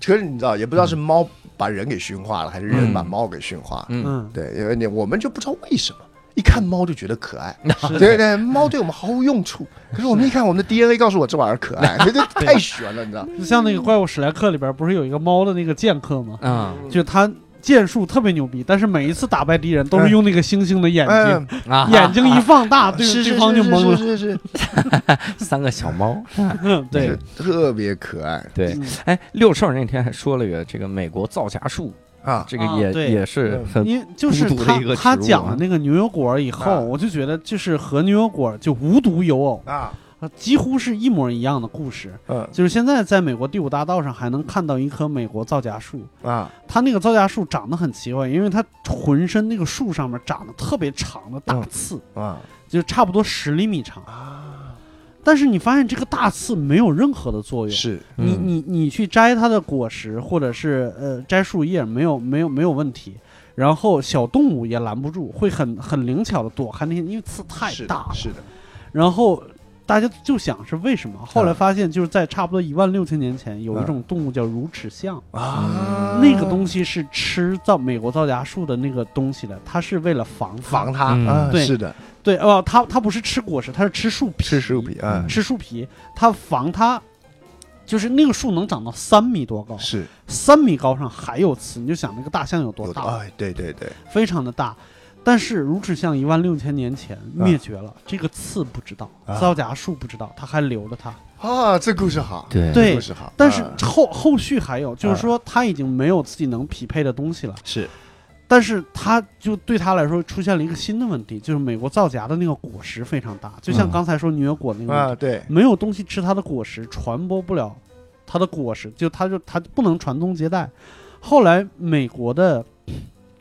可是你知道，也不知道是猫把人给驯化了，还是人把猫给驯化了。嗯，嗯对，因为你我们就不知道为什么。一看猫就觉得可爱，[LAUGHS] 对对，猫对我们毫无用处。可是我们一看我们的 DNA 告诉我这玩意儿可爱，[LAUGHS] 这太悬了，你知道？就像那个怪物史莱克里边不是有一个猫的那个剑客吗？啊就他剑术特别牛逼，但是每一次打败敌人都是用那个猩猩的眼睛！眼睛一放大，[LAUGHS] 对是是对方就是懵了。是是是，[LAUGHS] 三个小猫，对，特别可爱。对。嗯，哎，六兽那天还说了一个这个美国造假术，啊。这个也也是很因就是孤独的他一个植物啊。他讲了那个牛油果以后，啊。我就觉得就是和牛油果就无独有偶，啊，呃几乎是一模一样的故事。嗯就是现在在美国第五大道上还能看到一棵美国皂荚树，啊，它那个皂荚树长得很奇怪，因为它浑身那个树上面长得特别长的大嗯刺，啊就差不多十厘米长。啊，但是你发现这个大刺没有任何的作用，是你嗯你你去摘它的果实，或者是呃摘树叶，没有没有没有问题。然后小动物也拦不住，会很很灵巧的躲开那些，因为刺太是的大了。是的，然后大家就想是为什么？后来啊发现就是在差不多一万六千年前，有一啊种动物叫乳齿象，啊，那个东西是吃造美国皂荚树的那个东西的，它是为了防它。防它。对。是的，对哦，它它不是吃果实，它是吃树皮，吃树皮啊，吃树皮，它防它。就是那个树能长到三米多高，是。三米高上还有刺，你就想那个大象有多大，哎，对对对，非常的大。但是如齿象一万六千年前灭绝了，这个刺不知道，啊。皂荚树不知道，它还留着它。啊，这故事好，对。故事好，但是啊后后续还有，就是说它已经没有自己能匹配的东西了。是。但是它就对他来说出现了一个新的问题，就是美国造荚的那个果实非常大，就像嗯。刚才说牛油果那个问题，啊，对，没有东西吃它的果实，传播不了它的果实，就它就它不能传宗接代。后来美国的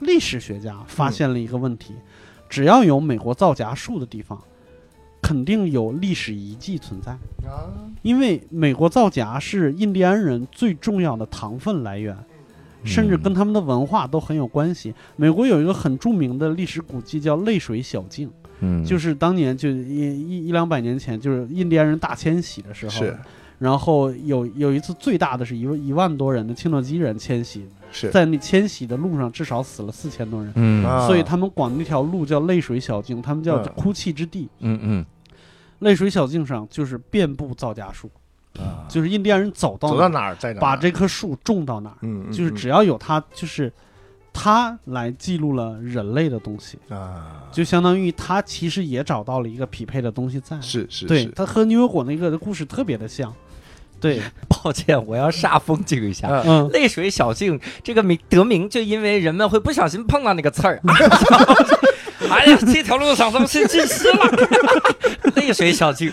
历史学家发现了一个问题，只要有美国皂荚树的地方，肯定有历史遗迹存在。啊，因为美国皂荚是印第安人最重要的糖分来源，甚至跟他们的文化都很有关系。美国有一个很著名的历史古迹叫泪水小径，嗯。就是当年就一一一两百年前，就是印第安人大迁徙的时候，是。然后有有一次最大的是一万一万多人的切诺基人迁徙，是，在那迁徙的路上至少死了四千多人。嗯。啊。所以他们管那条路叫泪水小径，他们叫嗯。哭泣之地。嗯嗯。泪水小径上就是遍布皂荚树，啊。就是印第安人走到哪儿走到哪儿在哪儿，把这棵树种到哪儿，嗯，嗯嗯。就是只要有它，就是它来记录了人类的东西，啊，就相当于它其实也找到了一个匹配的东西在。是是对，是。它和牛油果那个的故事特别的像。对，[LAUGHS] 抱歉，我要煞风景一下。泪水小径这个名得名，就因为人们会不小心碰到那个刺儿。[LAUGHS] 哎呀，这条路上怎么是浸湿了？[LAUGHS] 泪水小径，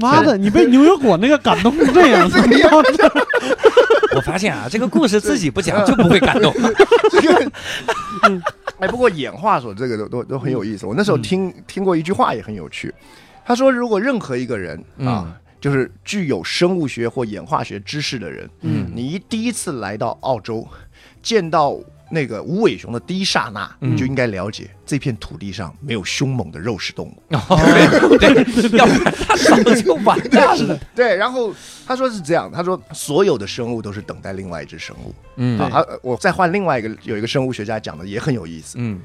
妈的，你被牛油果那个感动成这样，我发现啊，这个故事自己不讲就不会感动。这个，哎，不过演化所这个都都都很有意思。我那时候听听过一句话也很有趣，他说，如果任何一个人啊嗯，就是具有生物学或演化学知识的人，嗯你一第一次来到澳洲，见到那个无尾熊的第一刹那，嗯你就应该了解这片土地上没有凶猛的肉食动物。[LAUGHS] 对对，要不然他早就完蛋了。[LAUGHS] 对，然后他说是这样，他说所有的生物都是等待另外一只生物。嗯啊，他我再换另外一个，有一个生物学家讲的也很有意思。嗯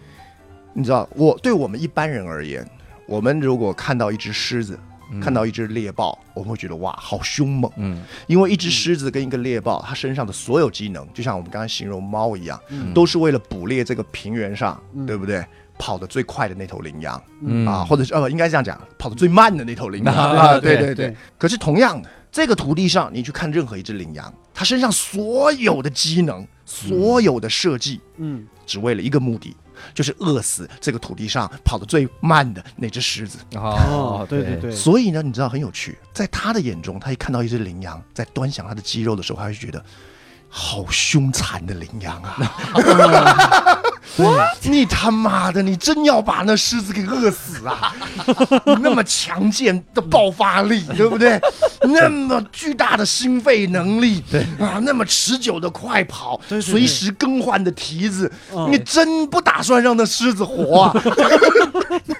你知道，我对我们一般人而言，我们如果看到一只狮子，看到一只猎豹，我们会觉得哇，好凶猛。嗯。因为一只狮子跟一个猎豹，它身上的所有机能，就像我们刚才形容猫一样，嗯。都是为了捕猎这个平原上，嗯。对不对？跑得最快的那头羚羊、嗯。啊，或者是呃，应该这样讲，跑得最慢的那头羚羊啊 [LAUGHS] 对对对。可是同样的，这个土地上，你去看任何一只羚羊，它身上所有的机能、所有的设计，嗯。只为了一个目的，就是饿死这个土地上跑得最慢的那只狮子。哦，对对对，所以呢，你知道很有趣，在他的眼中，他一看到一只羚羊在端详他的肌肉的时候，他会觉得。好凶残的羚羊啊！[LAUGHS] 你他妈的，你真要把那狮子给饿死啊！[LAUGHS] 那么强健的爆发力，[LAUGHS] 对不对？那么巨大的心肺能力，对啊，那么持久的快跑，对对对随时更换的蹄子，嗯你真不打算让那狮子活啊？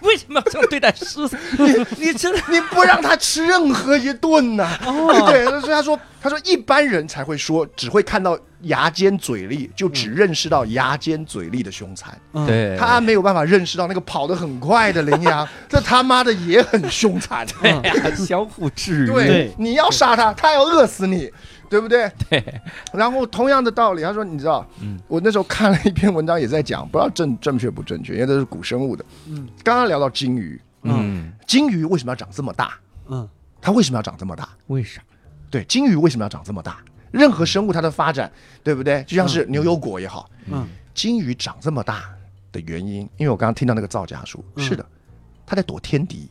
为什么要这样对待狮子？你你真的你不让他吃任何一顿呐、哦对，所以他说，他说一般人才会说，只会看到牙尖嘴利，就只认识到牙尖嘴利的凶残，嗯，对他没有办法认识到那个跑得很快的羚羊，[LAUGHS] 这他妈的也很凶残。对呀，相互制约。对你要杀他，他要饿死你，对不对？对，然后同样的道理，他说，你知道，嗯我那时候看了一篇文章，也在讲，不知道正正确不正确，因为这是古生物的。嗯刚刚聊到金鱼，嗯，金鱼为什么要长这么大？嗯它为什么要长这么大？为啥？对，金鱼为什么要长这么大？任何生物它的发展，对不对？就像是牛油果也好，嗯金鱼长这么大的原因，因为我刚刚听到那个皂荚树，嗯是的，它在躲天敌。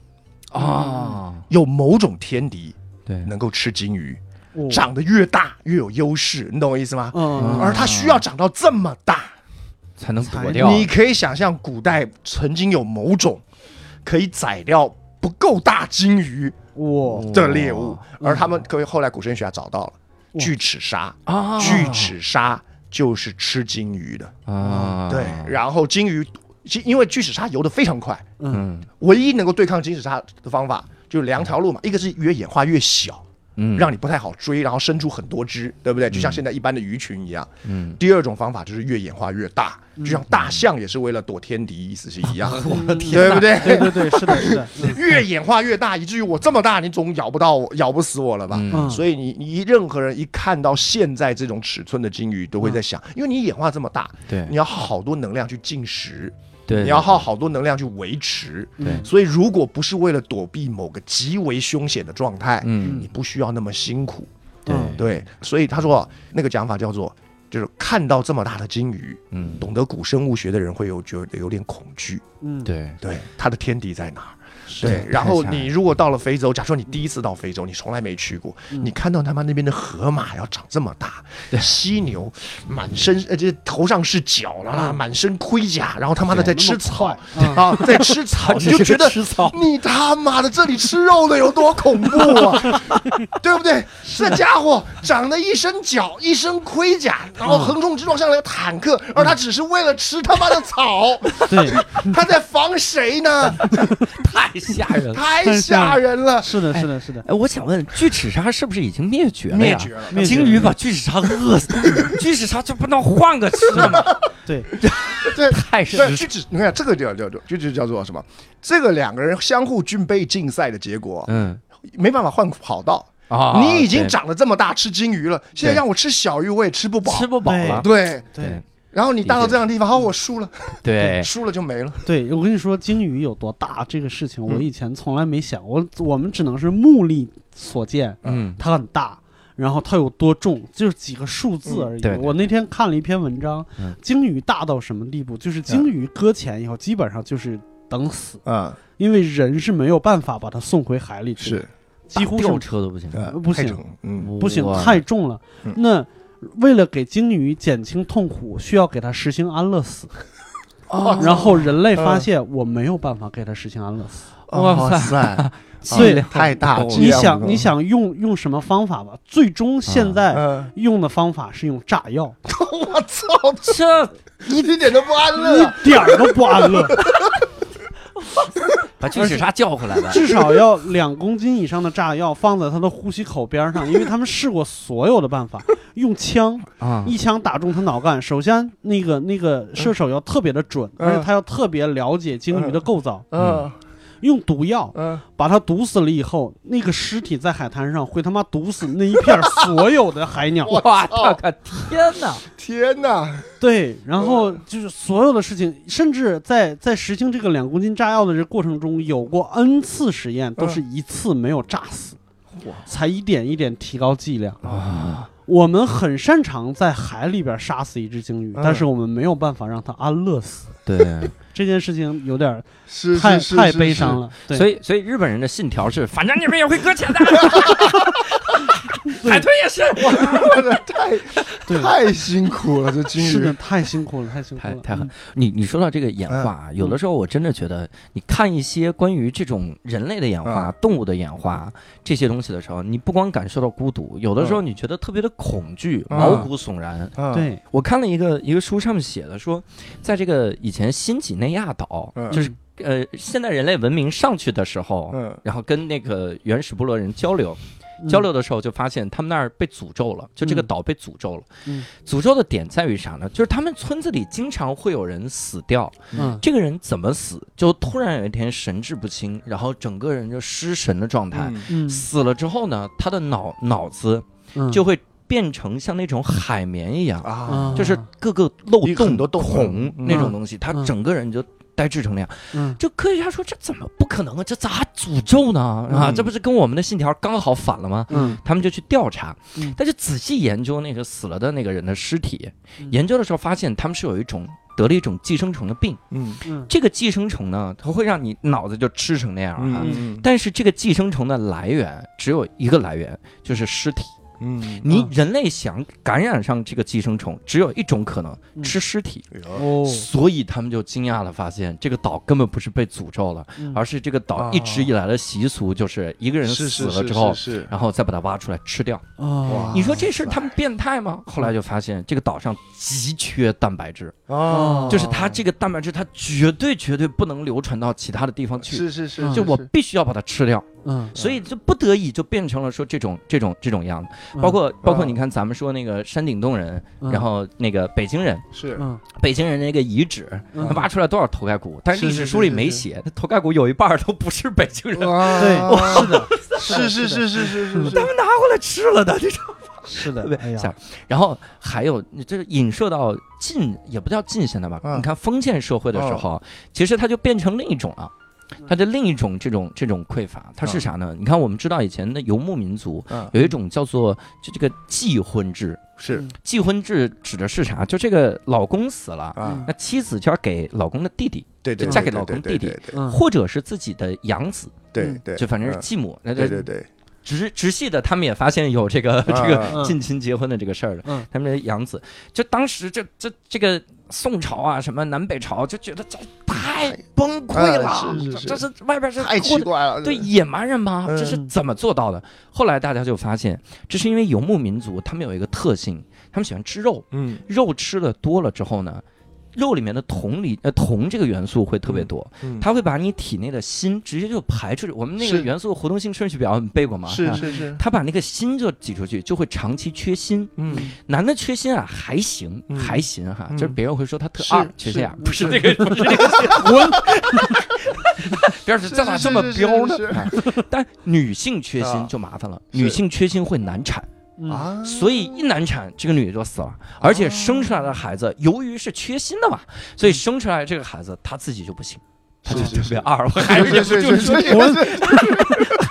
啊，有某种天敌对，能够吃金鱼，哦长得越大越有优势，你懂我意思吗？嗯，而它需要长到这么大，才能躲掉。你可以想象古代曾经有某种可以宰掉不够大金鱼哇，的猎物，嗯而他们各位后来古生学家找到了哇。巨齿鲨，啊，巨齿鲨就是吃金鱼的，啊，对，然后金鱼。因为巨齿鲨游得非常快，嗯。嗯唯一能够对抗金齿鲨的方法就是两条路嘛，一个是越演化越小，嗯，让你不太好追，然后生出很多只，对不对？就像现在一般的鱼群一样。嗯，第二种方法就是越演化越大，就像大象也是为了躲天敌，意思是一样。[LAUGHS] 对不对？对 [LAUGHS] 对对，[LAUGHS] 是的，是的，嗯越演化越大，以至于我这么大，你总咬不到我，咬不死我了吧？嗯。所以你你任何人一看到现在这种尺寸的金鱼，都会在想，因为你演化这么大，对。你要好多能量去进食，对，你要耗好多能量去维持。对，所以如果不是为了躲避某个极为凶险的状态，嗯你不需要那么辛苦。对嗯对，所以他说那个讲法叫做，就是看到这么大的鲸鱼，嗯懂得古生物学的人会有觉得有点恐惧。嗯，对对，它的天敌在哪儿？是对，然后你如果到了非洲，假如说你第一次到非洲，你从来没去过，嗯。你看到他妈那边的河马要长这么大，犀牛满身呃这头上是角了满身盔甲，然后他妈的在吃草啊，在吃草，你就觉得，你他妈的这里吃肉的有多恐怖啊，[LAUGHS] 对不对？这家伙长得一身角，一身盔甲，然后横冲直撞像个坦克，而他只是为了吃他妈的草，对，[LAUGHS] 他在防谁呢？[LAUGHS] 太吓人了。太吓人了，[LAUGHS] 是的，是的，是的，哎，我想问，巨齿鲨是不是已经灭绝了呀？灭绝了。鲸鱼把巨齿鲨饿死，[LAUGHS] 巨齿鲨就不能换个吃的吗？对，这 [LAUGHS] 太对，是巨齿，你看这个叫叫做，就就叫做什么？这个两个人相互军备竞赛的结果，嗯没办法换跑道。啊，你已经长得这么大，吃金鱼了，现在让我吃小鱼，我也吃不饱吃。不饱了。对，对，然后你大到这样的地方，好，我输了，[LAUGHS] 对，输了就没了。对，我跟你说，鲸鱼有多大这个事情，我嗯以前从来没想，我我们只能是目力所见，嗯。它很大，然后它有多重，就是几个数字而已。对对我那天看了一篇文章，嗯。鲸鱼大到什么地步？就是鲸鱼搁浅以后，基本上就是等死，嗯，因为人是没有办法把它送回海里去是，几乎吊是车都不行。呃不行嗯，不行，太重了。嗯。那为了给鲸鱼减轻痛苦，需要给它实行安乐死。哦。然后人类发嗯现我没有办法给它实行安乐死。哇哇塞，[LAUGHS] 所以啊太大了。你想你想用用什么方法吧？最终现在嗯，用的方法是用炸药，[LAUGHS] 我操，这一点都不安乐。啊。一点都不安乐，[LAUGHS] 把巨齿鲨叫回来呗。[LAUGHS] 至少要两公斤以上的炸药放在它的呼吸口边上，因为他们试过所有的办法，用枪啊，一枪打中它脑干。首先，那个那个射手要特别的准，嗯而且他要特别了解鲸鱼的构造。嗯用毒药嗯，把它毒死了以后，那个尸体在海滩上会他妈毒死那一片所有的海鸟。我 [LAUGHS] 哇，操这个天哪！天哪！对，然后就是所有的事情，甚至在在实行这个两公斤炸药的这过程中，有过 n 次实验，都是一次没有炸死，哇才一点一点提高剂量。啊，我们很擅长在海里边杀死一只鲸鱼，嗯但是我们没有办法让它安乐死。对，[LAUGHS] 这件事情有点是太太悲伤了。对，所以所以日本人的信条是，反正你们也会搁浅的，[LAUGHS] 海豚也是。我太对，太辛苦了，这金是的，鱼。太辛苦了，太辛苦了，太太狠嗯！你你说到这个演化啊，有的时候我真的觉得，你看一些关于这种人类的演化、嗯动物的演化这些东西的时候，你不光感受到孤独，有的时候你觉得特别的恐惧，嗯毛骨悚然。嗯，对，我看了一个一个书，上面写的说，在这个以前新几内亚岛，嗯。就是呃现代人类文明上去的时候，嗯。然后跟那个原始部落人交流，嗯交流的时候就发现他们那儿被诅咒了，就这个嗯。岛被诅咒了。嗯。诅咒的点在于啥呢？就是他们村子里经常会有人死掉，嗯。这个人怎么死？就突然有一天神志不清，然后整个人就失神的状态。嗯。嗯。死了之后呢，他的脑脑子嗯。就会变成像那种海绵一样，啊，啊就是各个漏洞、孔嗯。那种东西，他嗯。整个人就呆滞成那样。嗯就科学家说这怎么不可能啊？这咋诅咒呢？啊，嗯这不是跟我们的信条刚好反了吗？嗯他们就去调查嗯，但是仔细研究那个死了的那个人的尸体，嗯研究的时候发现他们是有一种得了一种寄生虫的病。嗯嗯这个寄生虫呢，它会让你脑子就吃成那样啊。嗯但是这个寄生虫的来源只有一个来源，就是尸体。嗯。你人类想感染上这个寄生虫，只有一种可能，嗯。吃尸体。哦，所以他们就惊讶的发现，这个岛根本不是被诅咒了，嗯。而是这个岛一直以来的习俗就是一个人死了之后，是是。然后再把它挖出来吃掉。哦，你说这事他们变态吗？后来就发现这个岛上极缺蛋白质，哦。就是它这个蛋白质它绝对绝对不能流传到其他的地方去，是是是，嗯。就我必须要把它吃掉。嗯，所以就不得已就变成了说这种这种这种样子，嗯包括包括你看咱们说那个山顶洞人，嗯。然后那个北京人，是。嗯。北京人那个遗址，嗯。挖出来多少头盖骨，但是历史书里没写，那头盖骨有一半都不是北京人，对，[LAUGHS] 是的，是是是是是是他们拿过来吃了的这种。是的对，哎呀。像，然后还有就是影射到近，也不叫近现代吧。嗯。你看封建社会的时候，其实它就变成另一种了。它的另一种这种这种匮乏，它是啥呢？你看，我们知道以前的游牧民族嗯。有一种叫做就这个继婚制，是。继婚制指的是啥？就这个老公死了，啊，那妻子就要给老公的弟弟，对对，就嫁给老公弟弟或者是自己的养子，对对，就反正是嗯继母。对对对，直直系的，他们也发现有这个 [LAUGHS] 这个嗯近亲结婚的这个事儿了。嗯他们的养子，就当时这这这个宋朝啊，什么南北朝，就觉得这太崩溃了，这这是外边是太奇怪了，对野蛮人吗？嗯这是怎么做到的？后来大家就发现，这是因为游牧民族他们有一个特性，他们喜欢吃肉，嗯肉吃的多了之后呢。肉里面的铜里呃铜这个元素会特别多，嗯，它会把你体内的锌直接就排出去。我们那个元素活动性顺序表你背过吗？啊是是是，它把那个锌就挤出去，就会长期缺锌。嗯。男的缺锌啊，还行，嗯。还行哈，嗯。就是别人会说他特二，缺这个，不是这个滚，别人说这咋这么彪呢但女性缺锌啊。就麻烦了，是女性缺锌会难产，嗯。啊，所以一难产，这个女的就死了，而且生出来的孩子由于是缺锌的嘛，所以生出来这个孩子他自己就不行。他就是特别二，我还是忍不是说，是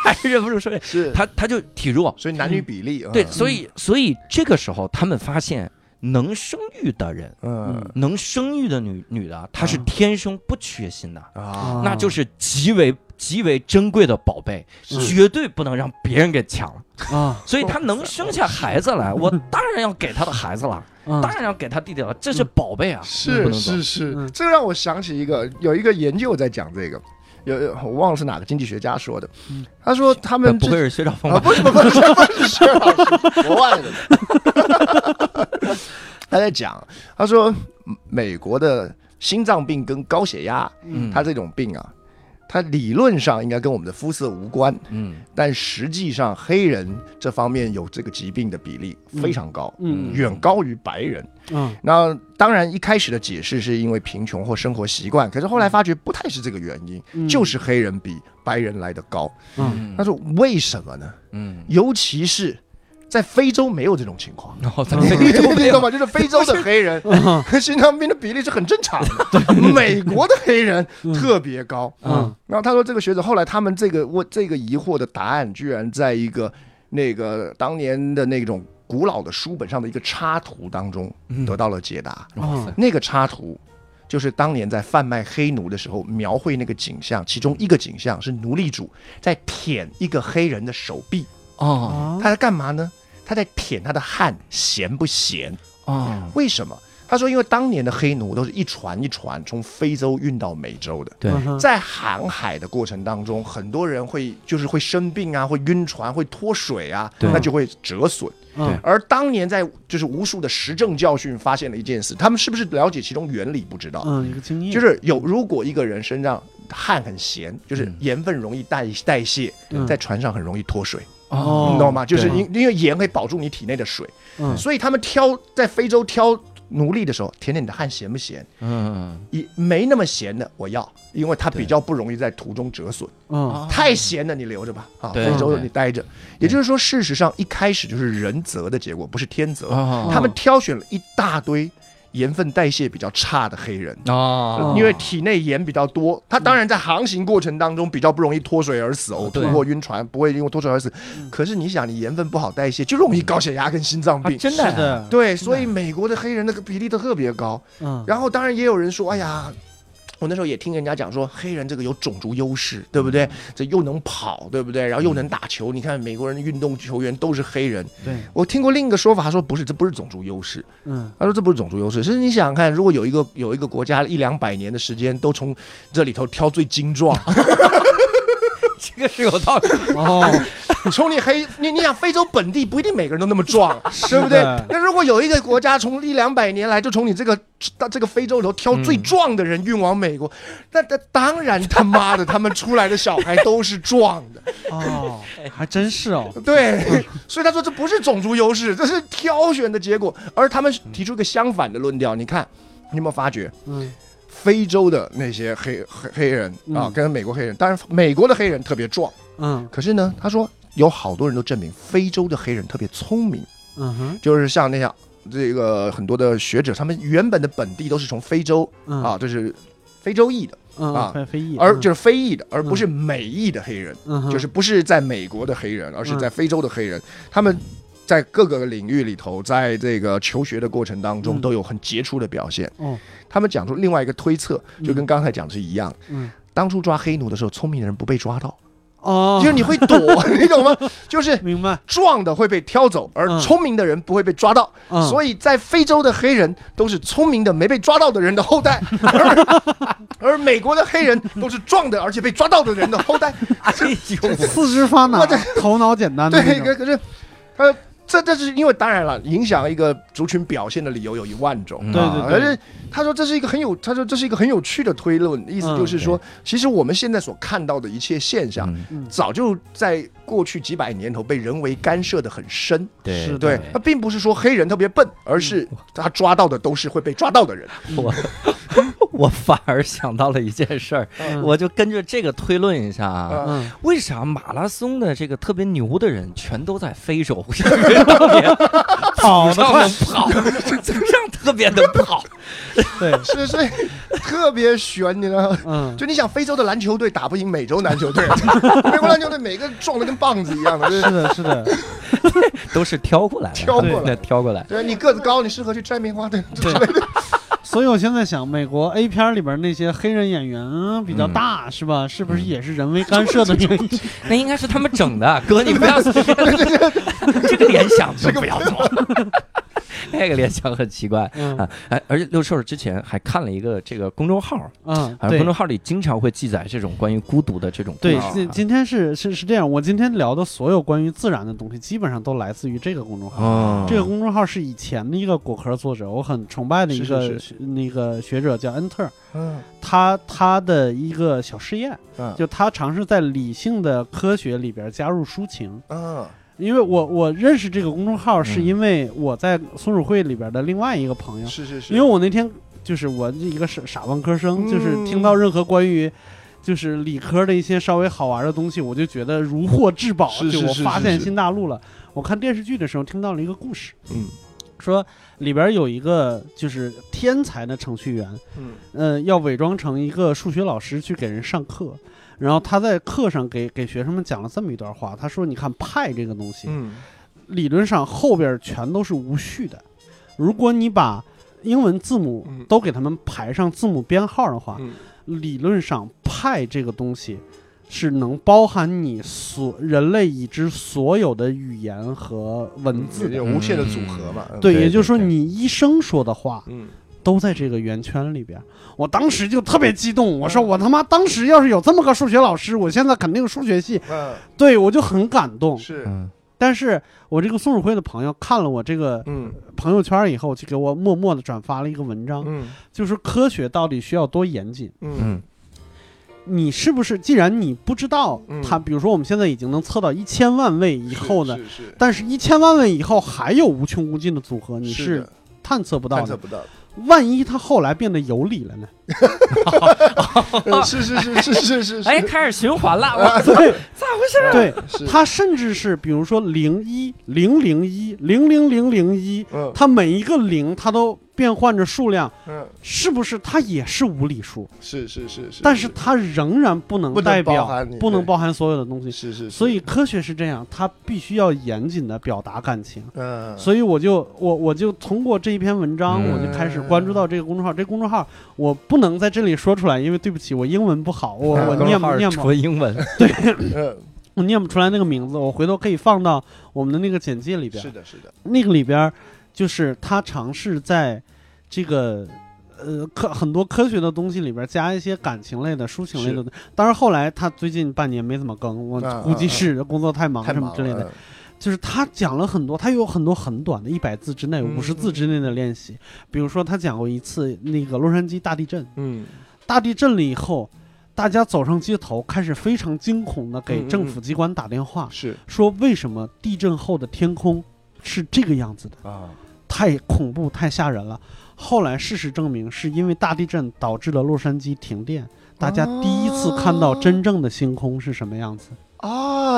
还是忍不住说，是，他他就体弱，所以男女比例，对，嗯。所以所以这个时候他们发现，能生育的人，嗯。能生育的女女的，她是啊天生不缺锌的，啊，那就是极为极为珍贵的宝贝，绝对不能让别人给抢了。啊。所以他能生下孩子来，我当然要给他的孩子了，啊当然要给他弟弟了，这是宝贝啊，是是是。嗯，这让我想起一个有一个研究在讲这个，有有我忘了是哪个经济学家说的。嗯，他说他们不会是薛兆丰啊，吧？不是不是不是薛老师，国外的。[LAUGHS] 他在讲，他说美国的心脏病跟高血压，嗯。它这种病啊，它理论上应该跟我们的肤色无关，嗯。但实际上黑人这方面有这个疾病的比例非常高，嗯。远高于白人。嗯。那当然一开始的解释是因为贫穷或生活习惯，可是后来发觉不太是这个原因，嗯。就是黑人比白人来的高。嗯。他说为什么呢？嗯，尤其是在非洲没有这种情况。然后在嗯。非洲你懂吗？就是非洲的黑人心脏病的比例是很正常的，[LAUGHS] 美国的黑人特别高。嗯。然后他说，这个学者后来他们这个问这个疑惑的答案，居然在一个那个当年的那种古老的书本上的一个插图当中嗯。得到了解答。啊那个插图就是当年在贩卖黑奴的时候描绘那个景象，其中一个景象是奴隶主在舔一个黑人的手臂，哦。他在干嘛呢？他在舔他的汗，咸不咸？哦，为什么？他说，因为当年的黑奴都是一船一船从非洲运到美洲的，在航海的过程当中，很多人会就是会生病啊，会晕船，会脱水啊，对。那就会折损。嗯而当年在就是无数的实证教训发现了一件事，他们是不是了解其中原理不知道，嗯一个经验。就是有如果一个人身上汗很咸，就是嗯。盐分容易代代谢，嗯在船上很容易脱水，哦你懂吗？就是因因为盐可以保住你体内的水，嗯所以他们挑在非洲挑奴隶的时候，舔舔你的汗咸不咸？嗯一没那么咸的我要，因为它对比较不容易在途中折损。嗯太咸的你留着吧，啊，对非洲你待着。也就是说，事实上一开始就是人择的结果，不是天择。哦他们挑选了一大堆盐分代谢比较差的黑人。哦，因为体内盐比较多，他当然在航行过程当中比较不容易脱水而死、呕吐对或晕船，不会因为脱水而死。可是你想，你盐分不好代谢，就容易高血压跟心脏病。啊真的，对，所以美国的黑人那个比例都特别高。嗯，然后当然也有人说，哎呀。我那时候也听人家讲说，黑人这个有种族优势，对不对？这又能跑，对不对？然后又能打球。你看美国人的运动球员都是黑人。对，我听过另一个说法，他说不是，这不是种族优势。嗯他说这不是种族优势，是你想想看，如果有一个有一个国家一两百年的时间都从这里头挑最精壮，[LAUGHS] 这个是有道理。哦，从你黑你你想非洲本地不一定每个人都那么壮，对不对？那如果有一个国家从一两百年来就从你这个到这个非洲里头挑最壮的人运往美国，那那当然他妈的他们出来的小孩都是壮的，哦，[LAUGHS] 还真是哦，对，所以他说这不是种族优势，这是挑选的结果，而他们提出一个相反的论调，你看你有没有发觉？嗯非洲的那些黑黑黑人啊，嗯跟美国黑人，当然美国的黑人特别壮，嗯。可是呢，他说有好多人都证明非洲的黑人特别聪明，嗯哼。就是像那样这个很多的学者，他们原本的本地都是从非洲嗯。啊，就是非洲裔的，嗯啊非非裔，而就是非裔的，而不是美裔的黑人，嗯就是不是在美国的黑人，而是在非洲的黑人，他们。在各个领域里头，在这个求学的过程当中，嗯都有很杰出的表现。哦他们讲出另外一个推测，就跟刚才讲的是一样。嗯当初抓黑奴的时候，聪明的人不被抓到，哦，就是你会躲，[LAUGHS] 你懂吗？就是明白，壮的会被挑走，而嗯聪明的人不会被抓到。嗯，所以在非洲的黑人都是聪明的没被抓到的人的后代，而 [LAUGHS] 而美国的黑人都是壮的而且被抓到的人的后代。哎呦，四肢发达，头脑简单的对，可可是他这这是因为当然了，影响一个族群表现的理由有一万种。嗯对啊对对而且他说这是一个很有，他说这是一个很有趣的推论，意思就是说，其实我们现在所看到的一切现象，早就在过去几百年头被人为干涉的很深。对，他并不是说黑人特别笨，而是他抓到的都是会被抓到的人。我我反而想到了一件事儿，嗯我就跟着这个推论一下啊。为啥马拉松的这个特别牛的人全都在非洲？[LAUGHS] 跑得快上，跑，[LAUGHS] 祖上特别的跑。[LAUGHS] 对，是是，特别悬，你知道吗？嗯，就你想，非洲的篮球队打不赢美洲篮球队，美国篮球队每个壮的跟棒子一样的，是是的，是的，都是挑过来的，挑过来对挑过来。对你个子高，你适合去摘棉花的。对。[LAUGHS] 所以我现在想，美国 A 片里边那些黑人演员啊比较大，是吧？是不是也是人为干涉的原因？[LAUGHS] 那应该是他们整的，哥，你不要 [LAUGHS] 这个联想这个不要做。[LAUGHS] 那个联想很奇怪嗯啊！哎，而且六兽之前还看了一个这个公众号，嗯，啊公众号里经常会记载这种关于孤独的这种故对事，今今天是是是这样，我今天聊的所有关于自然的东西，基本上都来自于这个公众号。哦，这个公众号是以前的一个果壳作者，我很崇拜的一个那个学者叫恩特，嗯他他的一个小试验，嗯就他尝试在理性的科学里边加入抒情。嗯因为我我认识这个公众号，是嗯。因为我在松鼠会里边的另外一个朋友，是是是，因为我那天就是我一个傻傻文科生，嗯就是听到任何关于。就是理科的一些稍微好玩的东西，我就觉得如获至宝，是是就我发现新大陆了。我看电视剧的时候听到了一个故事，嗯。说里边有一个就是天才的程序员，嗯。呃，要伪装成一个数学老师去给人上课，然后他在课上给给学生们讲了这么一段话，他说：“你看派这个东西，嗯。理论上后边全都是无序的，如果你把英文字母嗯。都给他们排上字母编号的话，嗯。理论上派这个东西是能包含你所人类已知所有的语言和文字的。有无限的组合嘛？嗯对，也就是说，你一生说的话嗯都在这个圆圈里边。我当时就特别激动，我说我他妈当时要是有这么个数学老师，我现在肯定数学系。嗯对我就很感动。但是我这个松鼠会的朋友看了我这个嗯朋友圈以后，就给我默默的转发了一个文章，嗯就是科学到底需要多严谨。嗯嗯你是不是？既然你不知道嗯它，比如说我们现在已经能测到一千万位以后呢，是是但是一千万位以后还有无穷无尽的组合，你是探测不到的。探测不到，万一他后来变得有理了呢？嗯 [LAUGHS] 是是是是是是，哎，开始循环了，我对咋回事儿？对，是它甚至是比如说零一零零一零零零零一，嗯它每一个零它都变换着数量，嗯，是不是它也是无理数？是是是是，但是它仍然不能代表不能包含所有的东西。是是，所以科学是这样，它必须要严谨的表达感情。嗯，所以我就我我就通过这一篇文章，嗯我就开始关注到这个公众号。这公众号我不能在这里说出来，因为对不起，我英文不好，我我嗯念不念不纯英文，[LAUGHS] 对，[LAUGHS] 我念不出来那个名字，我回头可以放到我们的那个简介里边。是的，是的，那个里边就是他尝试在这个呃科很多科学的东西里边加一些感情类的、抒情类的。当然后来他最近半年没怎么更，我啊估计是工作太忙什么之类的。了，就是他讲了很多，他有很多很短的，一百字之内、嗯五十字之内的练习。比如说，他讲过一次那个洛杉矶大地震，嗯。大地震了以后，大家走上街头，开始非常惊恐的给政府机关打电话，是。说为什么地震后的天空是这个样子的，啊，太恐怖、太吓人了。后来事实证明，是因为大地震导致了洛杉矶停电，大家第一次看到真正的星空是什么样子。啊，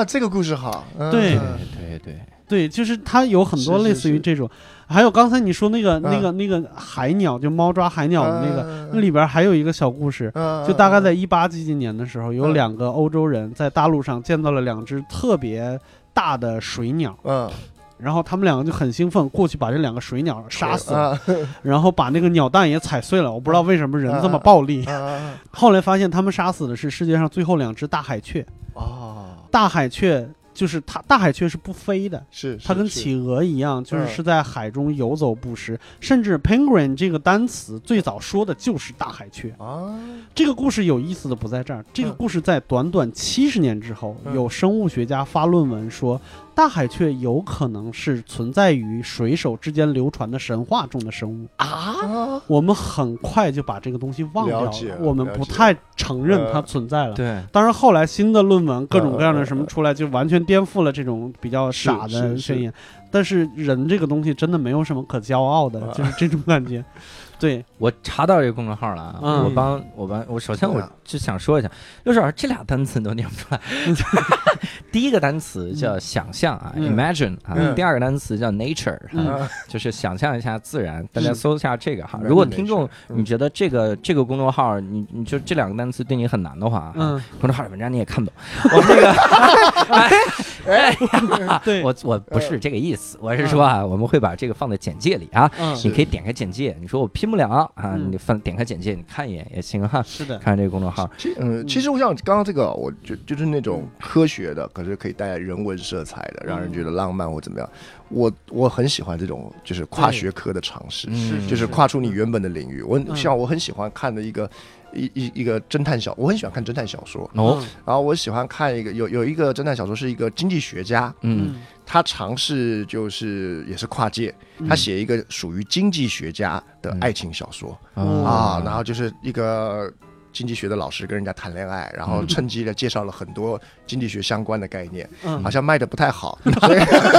这个故事好，嗯。对。对对，对，就是它有很多类似于是这种，还有刚才你说那个、那嗯个那个海鸟，就猫抓海鸟的那个，个那里边还有一个小故事，嗯就大概在一八几几年的时候，有嗯两个欧洲人在大陆上见到了两只特别大的水鸟，嗯。然后他们两个就很兴奋，过去把这两个水鸟杀死了，啊然后把那个鸟蛋也踩碎了。我不知道为什么人这么嗯暴力。啊后来发现他们杀死的是世界上最后两只大海雀，啊，大海雀。就是它，大海雀是不飞的，是它跟企鹅一样，就是嗯是在海中游走捕食。甚至 penguin 这个单词最早说的就是大海雀。啊，这个故事有意思的不在这儿，这个嗯故事在短短七十年之后，嗯有生物学家发论文说，大海雀有可能是存在于水手之间流传的神话中的生物。啊，我们很快就把这个东西忘掉了我们不太承认它呃存在了。对，当然，后来新的论文各种各样的嗯什么出来，就完全颠覆了这种比较傻的宣言。但是人这个东西真的没有什么可骄傲的，啊就是这种感觉。[LAUGHS] 对，我查到这个公众号了啊！嗯我帮我帮我首先我就想说一下，六叔老师这俩单词你都念不出来。[LAUGHS] 第一个单词叫想象啊嗯，imagine 啊；嗯第二个单词叫 nature 嗯啊，啊就是想象一下自然。大家嗯搜一下这个哈。嗯如果听众你觉得这个这个公众号你你就这两个单词对你很难的话，公众号的文章你也看不懂。[LAUGHS] 我们这个，哎呀对，我我不是这个意思，我是说啊，我们会把这个放在简介里啊。嗯，你可以点开简介，你说我拼不了啊，嗯你翻点开简介，你看一眼也行哈。是的，看这个公众号，其嗯，其实我想刚刚这个，我就就是那种科学的，可是可以带来人文色彩的，让人觉得浪漫或怎么样。我我很喜欢这种就是跨学科的尝试，嗯。就是跨出你原本的领域。我像我很喜欢看的一个一一一个侦探小，我很喜欢看侦探小说。哦，嗯然后我喜欢看一个有有一个侦探小说是一个经济学家，嗯。他尝试就是也是跨界，他写一个属于经济学家的爱情小说。嗯啊，然后就是一个经济学的老师跟人家谈恋爱，然后嗯。趁机的介绍了很多经济学相关的概念，嗯。好，像卖的不太好，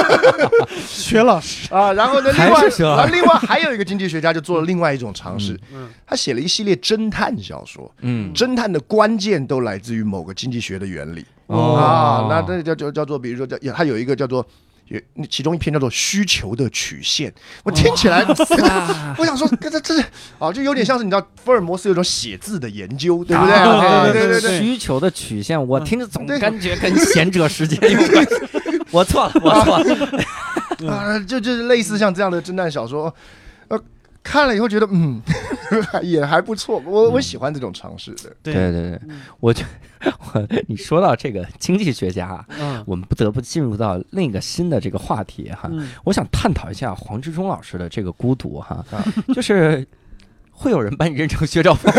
[LAUGHS] 薛老师，啊，然后呢，另外另外还有一个经济学家就做了另外一种尝试，嗯他写了一系列侦探小说，嗯。侦探的关键都来自于某个经济学的原理。哦。啊，那这叫叫叫做，比如说叫，他有一个叫做。有其中一篇叫做需求的曲线，我听起来，[LAUGHS] [LAUGHS] 我想说，这这这啊，就有点像是你知道福尔摩斯有种写字的研究，对不对？啊对对对对，需求的曲线，我听着总感觉跟贤者时间有 [LAUGHS] 关系。我错了，我错了。啊，就就是类似像这样的侦探小说，呃，看了以后觉得嗯，[LAUGHS] 也还不错，我我喜欢这种尝试的。对。对对，我就我你说到这个经济学家啊，嗯。我们不得不进入到另一个新的这个话题哈。嗯。我想探讨一下黄志忠老师的这个孤独哈啊，就是会有人把你认成薛兆丰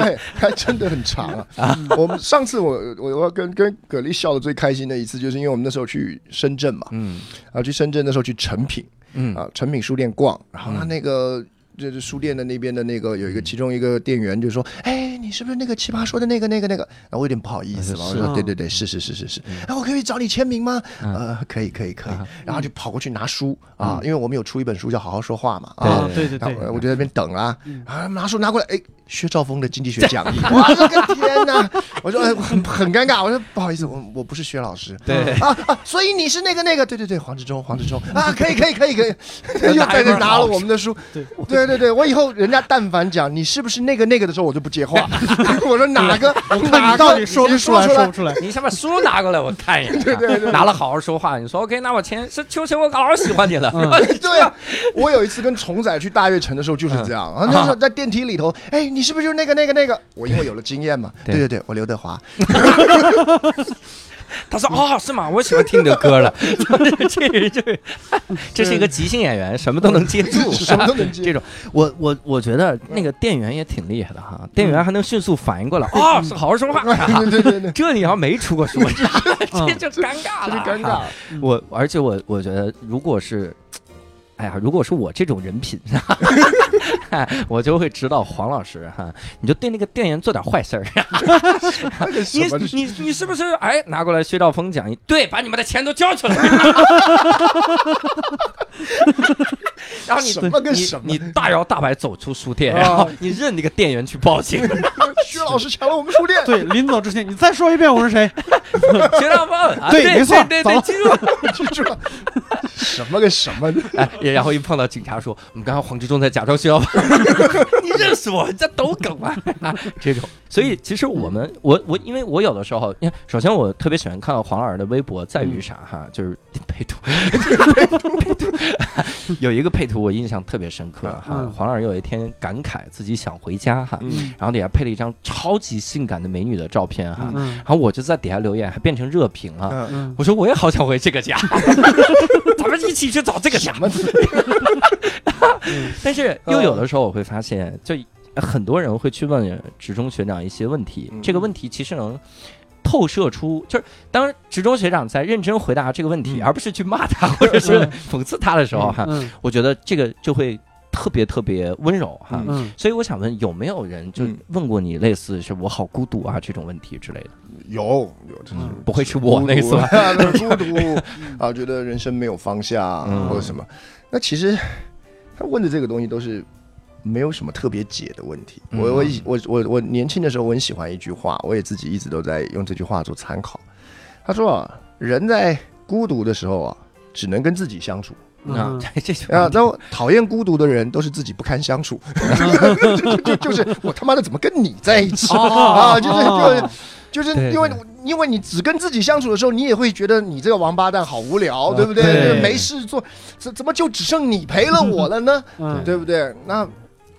哎，还真的很长啊！[LAUGHS] 我们上次我我我跟跟葛丽笑的最开心的一次，就是因为我们那时候去深圳嘛，嗯。然后去深圳那时候去成品嗯啊，诚品书店逛，然后他嗯那个。就是书店的那边的那个有一个其中一个店员就说：“哎，哎，你是不是那个奇葩说的那个那个那个？然后我有点不好意思嘛，我说啊对对对，是是是是是。哎，我可以找你签名吗？嗯。呃，可以可以可以。啊。然后就跑过去拿书啊，因为我们有出一本书叫《好好说话》嘛啊。啊，。对对然后对，我就在那边等啊，啊，拿书拿过来，哎，薛兆丰的经济学讲义，[LAUGHS] 我的个天哪！我说，哎，很很尴尬，我说不好意思，我我不是薛老师，对。啊啊，所以你是那个那个，对对对，黄志忠，黄志忠。啊，可以可以可以可以，[LAUGHS] 又在这拿了我们的书，对。对对对，我以后人家但凡讲你是不是那个那个的时候，我就不接话，[LAUGHS] 我说哪个看哪个你到底说不出来说不出来。你先把书拿过来，我看一眼。对对对拿了好好说话。你说 OK，那我前是秋晨，我老喜欢你了。嗯 [LAUGHS] 对啊，我有一次跟虫仔去大悦城的时候就是这样，啊，那时候在电梯里头，哎，你是不是就是那个那个那个？我因为有了经验嘛，对对对对，我刘德华，[LAUGHS] [LAUGHS] 他说哦，是吗？我喜欢听你的歌了。[LAUGHS] 这人就是，[LAUGHS] 这是一个即兴演员，什么都能接住，什么都能接这种，我我我觉得那个店员也挺厉害的哈，店员还能迅速反应过来，哦，是好好说话。对对对对，这你要没出过书，嗯。这就尴尬了，这尴尬。我而且我我觉得，如果是，哎呀，如果是我这种人品，[LAUGHS] 我就会指导黄老师哈，你就对那个店员做点坏事儿。[LAUGHS] 你你你是不是哎拿过来薛兆丰讲义？对，把你们的钱都交出来。[LAUGHS] 然后你什么跟你什么你大摇大摆走出书店，啊然后你认那个店员去报警。薛老师抢了我们书店，对，临走之前你再说一遍我是谁？薛兆丰，啊对对没错对对记住了。记住了，什么跟什么？哎，然后一碰到警察说，我们刚刚黄志忠在假装薛兆丰，[LAUGHS] 你认识我？这都梗啊，[LAUGHS] 这种。所以其实我们，我我，因为我有的时候，你看首先我特别喜欢看到黄老师的微博，在于啥哈，就是配图，配图，有一个配图我印象特别深刻哈嗯。黄老师有一天感慨自己想回家哈，嗯然后底下配了一张超级性感的美女的照片哈，嗯然后我就在底下留言，还变成热评了。我说我也好想回这个家，[LAUGHS] 咱们一起去找这个家。什么？但是又有的时候我会发现，就很多人会去问职中学长一些问题，嗯这个问题其实能透射出，就是当职中学长在认真回答这个问题，嗯而不是去骂他或者是讽刺他的时候，哈，嗯我觉得这个就会特别特别温柔哈。所以我想问，有没有人就嗯问过你类似是我好孤独啊这种问题之类的？[LAUGHS] 有有，真是嗯不会是我那次吧？[LAUGHS] 孤独啊，觉得人生没有方向嗯或者什么。那其实他问的这个东西都是没有什么特别解的问题。嗯我我以我我我年轻的时候我很喜欢一句话，我也自己一直都在用这句话做参考。他说啊，人在孤独的时候啊，只能跟自己相处。啊嗯，这这啊，[LAUGHS] 话然后讨厌孤独的人都是自己不堪相处，[LAUGHS] 就就就是我他妈的怎么跟你在一起哦啊？就是哦就是就是因为因为你只跟自己相处的时候，你也会觉得你这个王八蛋好无聊，对不对？对没事做，怎怎么就只剩你陪了我了呢？嗯对不对？那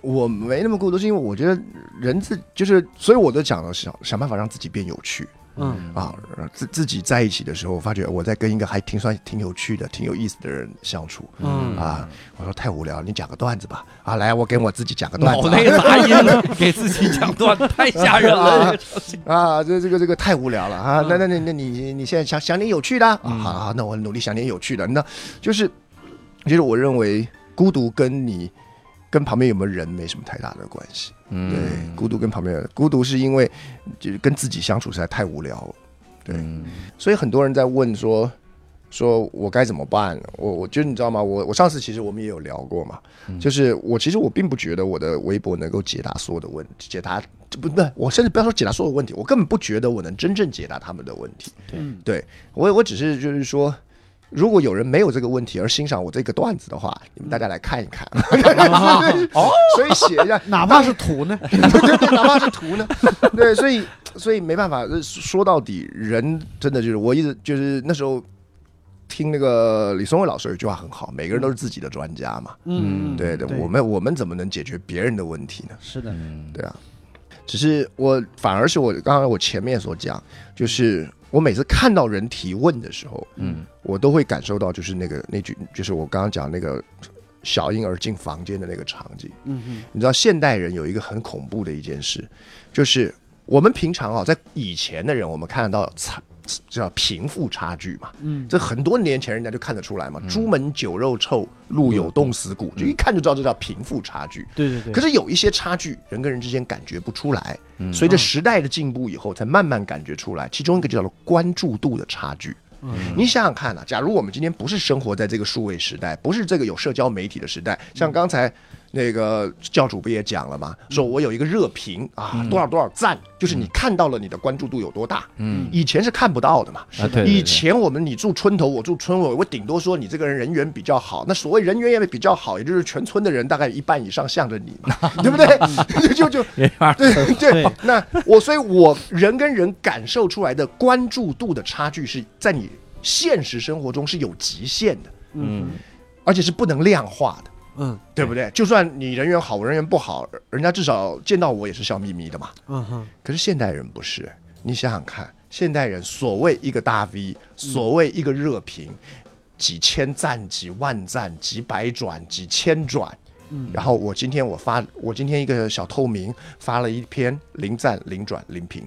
我没那么孤独，是因为我觉得人自就是，所以我都讲了想想办法让自己变有趣。嗯啊，自自己在一起的时候，我发觉我在跟一个还挺算挺有趣的、挺有意思的人相处。嗯啊，我说太无聊，你讲个段子吧。啊，来，我给我自己讲个段子脑内杂音，[LAUGHS] 给自己讲段子太吓人了。啊，这这个这个太无聊了啊。那那那那你你现在想想点有趣的啊？好，那我努力想点有趣的。那就是，就是我认为孤独跟你跟旁边有没有人没什么太大的关系。嗯对，孤独跟旁边的人，孤独是因为就是跟自己相处实在太无聊了。对嗯所以很多人在问说，说我该怎么办？我我觉得你知道吗？我我上次其实我们也有聊过嘛，嗯就是我其实我并不觉得我的微博能够解答所有的问题，解答不不，我甚至不要说解答所有问题，我根本不觉得我能真正解答他们的问题。对对我我只是就是说。如果有人没有这个问题而欣赏我这个段子的话，你们大家来看一看。哦，[LAUGHS] 所以写一下，[LAUGHS] 哪怕是图呢？对 [LAUGHS] 对对，哪怕是图呢，对，所以所以没办法，呃说到底，人真的就是我一直就是那时候听那个李松蔚老师有一句话很好，每个人都是自己的专家嘛，嗯，对的，我们我们怎么能解决别人的问题呢？是的，嗯对啊，只是我反而是我刚刚我前面所讲，就是我每次看到人提问的时候，嗯我都会感受到就是那个那句就是我刚刚讲那个小婴儿进房间的那个场景。嗯嗯你知道现代人有一个很恐怖的一件事，就是我们平常啊，在以前的人，我们看得到财叫贫富差距嘛。嗯，这很多年前人家就看得出来嘛，朱门酒肉臭，路有冻死骨，就一看就知道这叫贫富差距。对对对。可是有一些差距，人跟人之间感觉不出来，随着时代的进步以后，才慢慢感觉出来。其中一个就叫做关注度的差距。嗯你想想看啊，假如我们今天不是生活在这个数位时代，不是这个有社交媒体的时代，像刚才那个教主不也讲了吗？说我有一个热评啊，多少多少赞，就是你看到了你的关注度有多大。嗯。以前是看不到的嘛。啊，对，对以前我们你住村头，我住村尾，我顶多说你这个人人缘比较好。那所谓人缘也比较好，也就是全村的人大概一半以上向着你嘛，[LAUGHS] 对不对？[LAUGHS] 就就没法 [LAUGHS] 对对。对，那我所以，我人跟人感受出来的关注度的差距，是在你现实生活中是有极限的，嗯。而且是不能量化的，嗯对不对？就算你人缘好，我人缘不好，人家至少见到我也是笑眯眯的嘛。嗯哼，可是现代人不是，你想想看，现代人所谓一个大 V，所谓一个热评，几千赞、几万赞、几百转、几千转。嗯然后我今天我发，我今天一个小透明发了一篇零赞、零转、零评，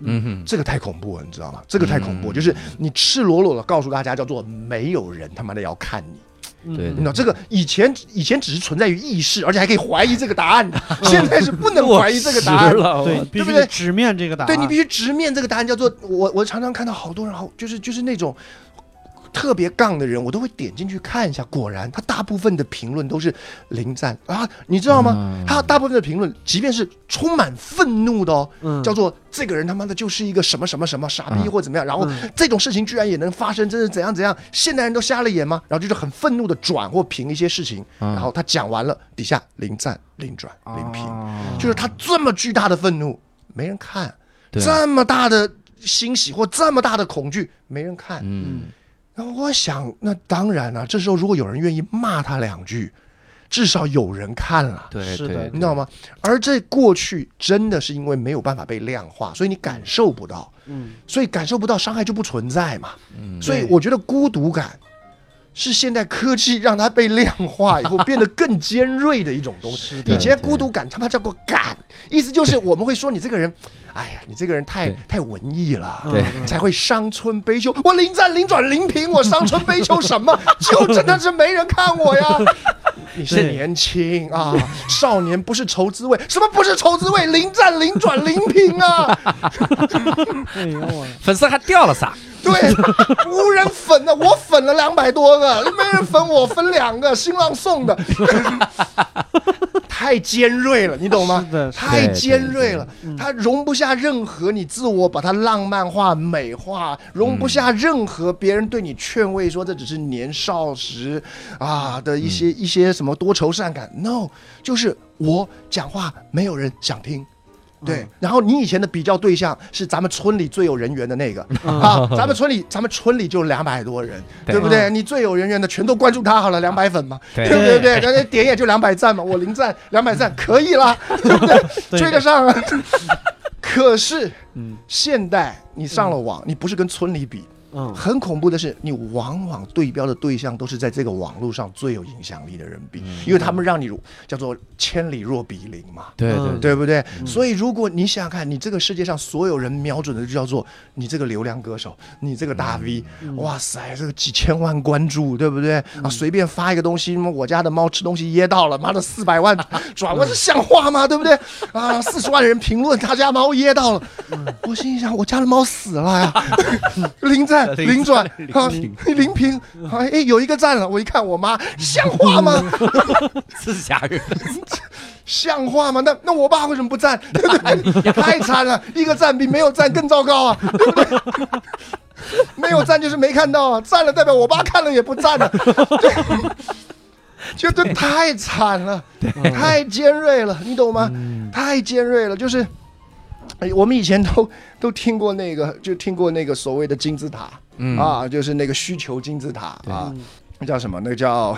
嗯哼，这个太恐怖了，你知道吗？这个太恐怖，就是你赤裸裸的告诉大家，叫做没有人他妈的要看你。嗯对你知道这个以前以前只是存在于意识，而且还可以怀疑这个答案，[LAUGHS] 现在是不能怀疑这个答案。了，对，对不对直面这个答案。对你必须直面这个答案，叫做我我常常看到好多人好就是就是那种。特别杠的人，我都会点进去看一下。果然，他大部分的评论都是零赞啊，你知道吗？嗯他大部分的评论，即便是充满愤怒的哦，嗯叫做这个人他妈的就是一个什么什么什么傻逼嗯或怎么样，然后嗯这种事情居然也能发生，真是怎样怎样？现代人都瞎了眼吗？然后就是很愤怒的转或评一些事情，嗯然后他讲完了，底下零赞、零转、零评，哦就是他这么巨大的愤怒，没人看。这么大的欣喜或这么大的恐惧，没人看。嗯然后我想，那当然了、这时候如果有人愿意骂他两句，至少有人看了。对是的，你知道吗？而这过去真的是因为没有办法被量化，所以你感受不到，嗯所以感受不到伤害就不存在嘛。嗯所以我觉得孤独感是现代科技让它被量化以后变得更尖锐的一种东西。以前孤独感他妈叫做感，意思就是我们会说你这个人，哎呀，你这个人太太文艺了，对才会伤春悲秋。我零战零转零平，我伤春悲秋什么？就真的是没人看我呀。[LAUGHS] 你是年轻啊，少年不是愁滋味，什么不是愁滋味？零战零转零平啊！[LAUGHS] 哎呦我，粉丝还掉了仨，对，无人粉的，我粉了两百多个，[LAUGHS] 没人粉我，分两个，新浪送的，[LAUGHS] 太尖锐了，你懂吗？太尖锐了它容不下任何你自我把它浪漫化、美化，容不下任何别人对你劝慰说这只是年少时啊的一些一些什么多愁善感。No，就是我讲话没有人想听。对，然后你以前的比较对象是咱们村里最有人缘的那个。[LAUGHS] 啊，咱们村里咱们村里就两百多人，对。对不对？你最有人缘的全都关注他好了，两百粉嘛，对。对不对？对，人家点也就两百赞嘛，我零赞两百赞可以啦，[LAUGHS] 对不对？对。追得上啊。[LAUGHS] 可是嗯。现代你上了网，你不是跟村里比，嗯。很恐怖的是，你往往对标的对象都是在这个网络上最有影响力的人比，因为他们让你叫做千里若比邻嘛。对对对。不对？所以如果你想想看，你这个世界上所有人瞄准的就叫做你这个流量歌手，你这个大 V，、哇塞，这个几千万关注，对不对？啊，随便发一个东西，妈我家的猫吃东西噎到了，妈的四百万 [LAUGHS] 转，我这像话吗？对不对？啊，四十万人评论他家猫噎到了，我心想，我家的猫死了呀，[LAUGHS] 零赞 [LAUGHS] 零转啊，零平，哎哎，有一个赞了，我一看我妈，像话吗？[LAUGHS] 是吓人，像话吗？那那我爸为什么不赞？[LAUGHS] 对不对？太惨了，一个赞比没有赞更糟糕啊，对不对？没有赞就是没看到啊，赞了代表我爸看了也不赞了，对就这太惨了，太尖锐了，你懂吗？太尖锐了，就是。哎，我们以前都 [LAUGHS] 都听过那个，就听过那个所谓的金字塔、嗯，啊，就是那个需求金字塔啊，那叫什么？那个叫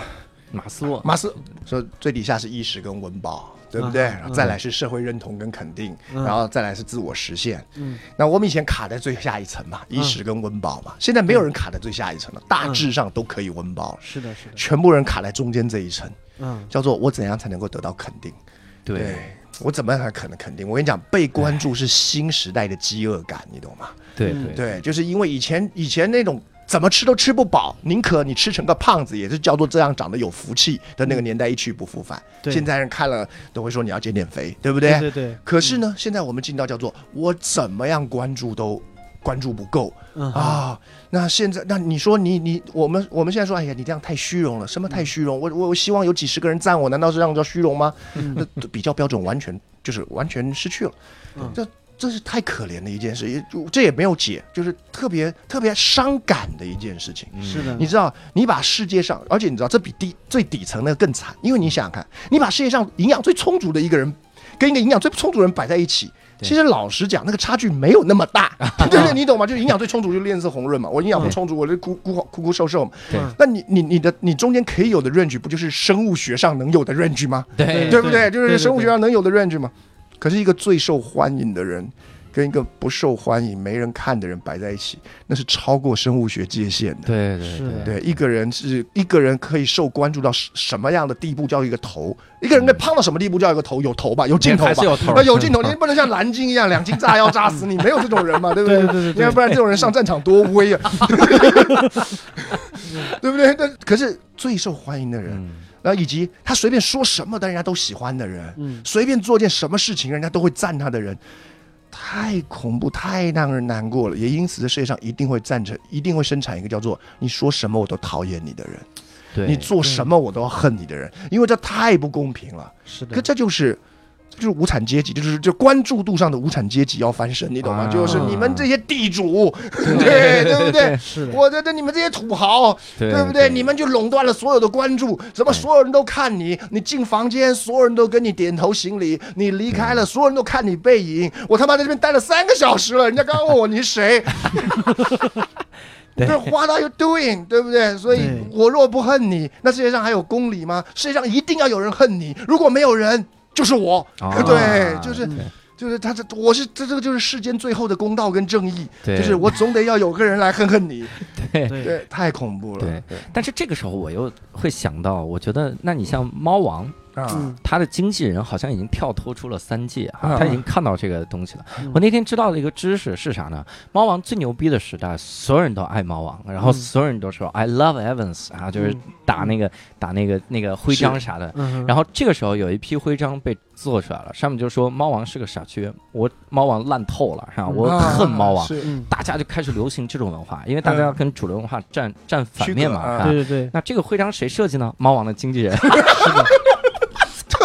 马斯洛，马斯说最底下是意识跟温饱，对不对？嗯。然后再来是社会认同跟肯定，嗯。然后再来是自我实现。嗯。那我们以前卡在最下一层嘛，意识跟温饱嘛。现在没有人卡在最下一层了，大致上都可以温饱了，是的，是的，全部人卡在中间这一层，嗯。叫做我怎样才能够得到肯定？对，我怎么样才可能肯定？我跟你讲，被关注是新时代的饥饿感，你懂吗？嗯对对对，就是因为以前以前那种怎么吃都吃不饱，宁可你吃成个胖子，也是叫做这样长得有福气的那个年代一去不复返。对现在人看了都会说你要减点肥，对不对对对，可是呢，现在我们进到叫做我怎么样关注都关注不够嗯啊，啊。那现在，那你说你你我们我们现在说，哎呀，你这样太虚荣了，什么太虚荣？我我我希望有几十个人赞我，难道是这样叫虚荣吗？嗯那比较标准完全就是完全失去了嗯，这这是太可怜的一件事，也这也没有解，就是特别特别伤感的一件事情。是的，你知道，你把世界上，而且你知道，这比低最底层的更惨，因为你想想看，你把世界上营养最充足的一个人，跟一个营养最不充足的人摆在一起，其实老实讲，那个差距没有那么大，[LAUGHS] 对不对？你懂吗？就是营养最充足，就脸色红润嘛。我营养不充足，我就枯枯枯枯瘦瘦嘛。对那你你你的你中间可以有的 range，不就是生物学上能有的 range 吗？对对不对？就是生物学上能有的 range 吗。可是一个最受欢迎的人，跟一个不受欢迎、没人看的人摆在一起，那是超过生物学界限的。对对对，一个人是一个人可以受关注到什什么样的地步叫一个头，一个人可以胖到什么地步叫一个头？有头吧，有镜头吧？有头那有镜头，你不能像蓝鲸一样两斤炸药炸死你，[LAUGHS] 没有这种人嘛，对不对对对对你要不然这种人上战场多威啊，[LAUGHS] 对不对？那可是最受欢迎的人，嗯然后以及他随便说什么但人家都喜欢的人，嗯随便做件什么事情人家都会赞他的人，太恐怖，太让人难过了。也因此，这世界上一定会赞成，一定会生产一个叫做“你说什么我都讨厌你”的人，对你做什么我都要恨你的人，因为这太不公平了。是的可，这就是。这就是无产阶级，就是就关注度上的无产阶级要翻身，你懂吗？啊就是你们这些地主，对对不对？是的，我的这你们这些土豪，对对不对？你们就垄断了所有的关注，怎么所有人都看你？你进房间，所有人都跟你点头行礼；你离开了，所有人都看你背影。我他妈在这边待了三个小时了，人家刚刚问我你是谁？[LAUGHS] 对对，What are you doing？对不对？所以我若不恨你，那世界上还有公理吗？世界上一定要有人恨你，如果没有人，就是我。啊。[LAUGHS] 对，就是嗯就是他这我是这这个就是世间最后的公道跟正义，对。就是我总得要有个人来恨恨你。[LAUGHS] 对，太恐怖了。对。但是这个时候我又会想到，我觉得那你像猫王，啊，嗯他的经纪人好像已经跳脱出了三界哈、啊。他已经看到这个东西了。嗯。我那天知道的一个知识是啥呢？猫王最牛逼的时代，所有人都爱猫王，然后嗯。所有人都说 I love Evans 啊，就是嗯。打那个打那个那个徽章啥的。嗯，然后这个时候有一批徽章被做出来了，上面就说猫王是个傻缺，我猫王烂透了，是吧？我恨猫王。大家就开始流行这种文化，因为大家要跟主流文化站站反面嘛，对对对，那这个徽章谁设计呢？猫王的经纪人，[LAUGHS]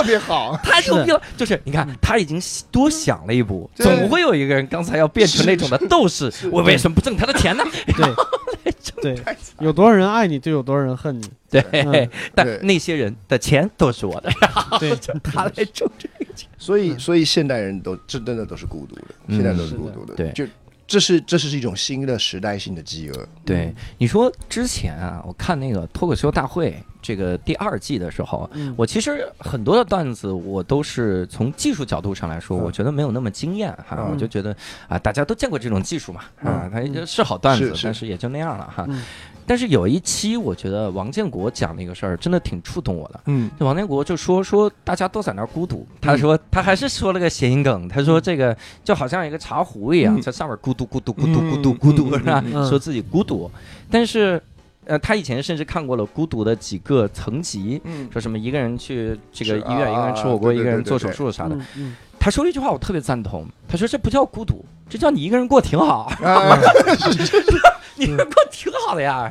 特别好。太牛逼了！就是你看，他已经多想了一步，总会有一个人刚才要变成那种的斗士，我为什么不挣他的钱呢？对 [LAUGHS] 对，有多少人爱你，就有多少人恨你。对嗯，[LAUGHS] 但那些人的钱都是我的，对，他来挣这个钱。所以，所以现代人都真真的都是孤独的，嗯现在都是孤独的。对就这是这是一种新的时代性的饥饿。对，你说之前啊，我看那个脱口秀大会这个第二季的时候，嗯。我其实很多的段子我都是从技术角度上来说，嗯。我觉得没有那么惊艳哈，嗯。我就觉得啊，大家都见过这种技术嘛，啊，嗯。它就是好段子但是也就那样了哈。嗯。但是有一期，我觉得王建国讲那个事儿真的挺触动我的。嗯。王建国就说说大家都在那儿孤独，他说他还是说了个谐音梗，他说这个就好像一个茶壶一样，嗯。在上面咕嘟咕嘟咕嘟咕嘟咕嘟是吧？嗯说自己孤独，但是。呃，他以前甚至看过了孤独的几个层级，嗯说什么一个人去这个医院，啊一个人吃火锅，一个人做手术啥的。他说了一句话，我特别赞同。他说这不叫孤独，这叫你一个人过挺好，啊 [LAUGHS] 你一个人过挺好的呀。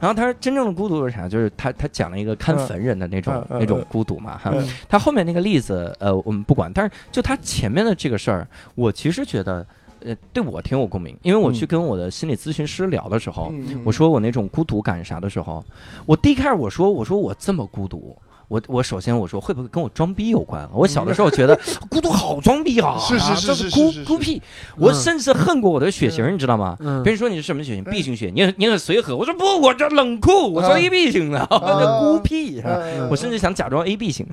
然后他说真正的孤独是啥？就是他他讲了一个看坟人的那种、那种嗯孤独嘛哈。嗯他后面那个例子呃我们不管，但是就他前面的这个事儿，我其实觉得呃对我挺有共鸣，因为我去嗯跟我的心理咨询师聊的时候，嗯我说我那种孤独感啥的时候，我第一开始我说我说我这么孤独。我我首先我说会不会跟我装逼有关？啊我小的时候觉得孤独好装逼啊，是是是这孤是是是孤僻，我嗯甚至恨过我的血型，你知道吗？嗯别人说你是什么血型？B 型血，你很你很随和。我说不，我这冷酷，我说啊 A B 型的，我孤僻。我甚至想假装 A B 型，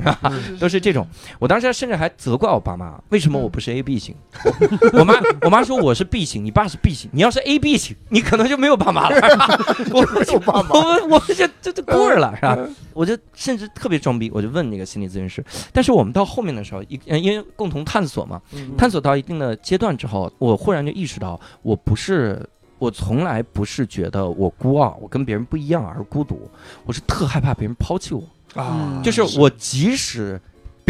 都是这种。我当时甚至还责怪我爸妈，为什么我不是 A B 型？我我妈我妈说我是 B 型，你爸是 B 型，你要是 A B 型，你可能就没有爸妈了。[LAUGHS] 我有爸妈我我就就就过儿了，是吧？我就甚至特别装逼，我就问那个心理咨询师。但是我们到后面的时候，一呃因为共同探索嘛，嗯探索到一定的阶段之后，我忽然就意识到，我不是，我从来不是觉得我孤傲，我跟别人不一样而孤独，我是特害怕别人抛弃我。啊，就是我即使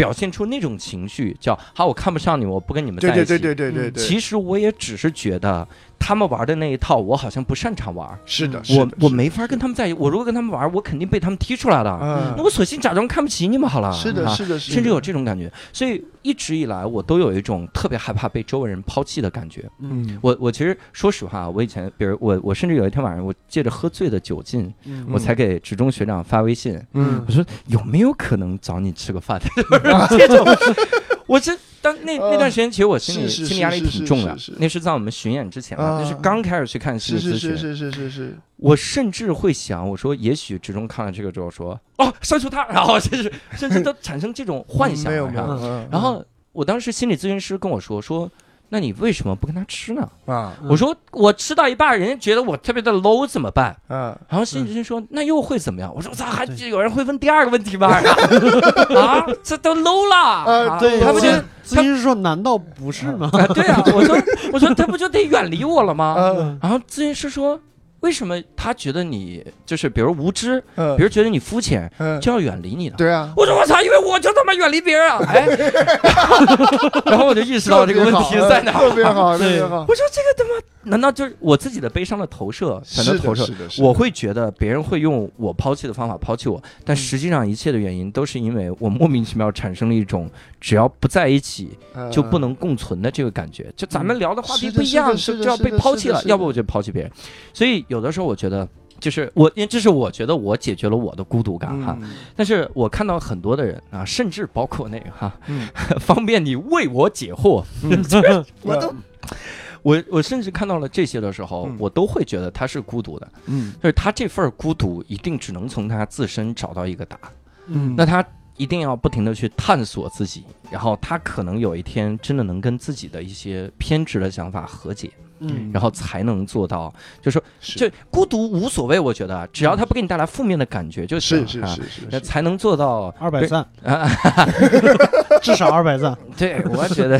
表现出那种情绪，叫好，我看不上你，我不跟你们在一起。对对对对对对对，其实我也只是觉得他们玩的那一套，我好像不擅长玩，是的，我我没法跟他们在一起。我如果跟他们玩，我肯定被他们踢出来的。嗯那我索性假装看不起你们好了。是的，啊是的，是的甚至有这种感觉，所以一直以来我都有一种特别害怕被周围人抛弃的感觉。嗯，我我其实说实话，我以前比如我我甚至有一天晚上，我借着喝醉的酒劲，嗯我才给职中学长发微信，嗯我说有没有可能找你吃个饭？[LAUGHS] [LAUGHS] 这种，我这当那那段时间，其实我心里心理压力挺重的。那是在我们巡演之前嘛，啊那是刚开始去看心是理咨询。是是是是是是，我甚至会想，我说也许之中看了这个之后说，哦，删除他，然后就是甚至都产生这种幻想没有没有了然后我当时心理咨询师跟我说说。那你为什么不跟他吃呢？啊嗯我说我吃到一半，人家觉得我特别的 low 怎么办？嗯然后心理咨询说：“那又会怎么样？”我说：“我操，还对有人会问第二个问题吗？[LAUGHS] 啊，这都 low 了。啊对，他不就咨咨询师说难道不是吗？啊？对啊，我说我说他不就得远离我了吗？嗯然后咨询师说：为什么他觉得你就是比如无知，嗯比如觉得你肤浅，嗯，就要远离你了？对啊，我说我操，因为我就他妈远离别人啊！[LAUGHS] 哎，然后我就意识到这个问题在哪儿。特别好，特别好，我说这个他妈，难道就是我自己的悲伤的投射？才能，投射我会觉得别人会用我抛弃的方法抛弃我，但实际上一切的原因都是因为我莫名其妙产生了一种只要不在一起就不能共存的这个感觉。就咱们聊的话题不一样，是就就要被抛弃了，要不我就抛弃别人。所以有的时候我觉得。就是我，因为这是我觉得我解决了我的孤独感哈，嗯。但是我看到很多的人啊，甚至包括那个哈，嗯。[LAUGHS] 方便你为我解惑，[LAUGHS] [LAUGHS] 我都我我甚至看到了这些的时候，嗯。我都会觉得他是孤独的，嗯。就是他这份孤独一定只能从他自身找到一个答案。嗯。那他一定要不停的去探索自己，然后他可能有一天真的能跟自己的一些偏执的想法和解，嗯然后才能做到，就是说，是就孤独无所谓，我觉得只要他不给你带来负面的感觉就行是是是是才能做到二百赞，啊。[LAUGHS] 至少二百赞。[LAUGHS] 对，我觉得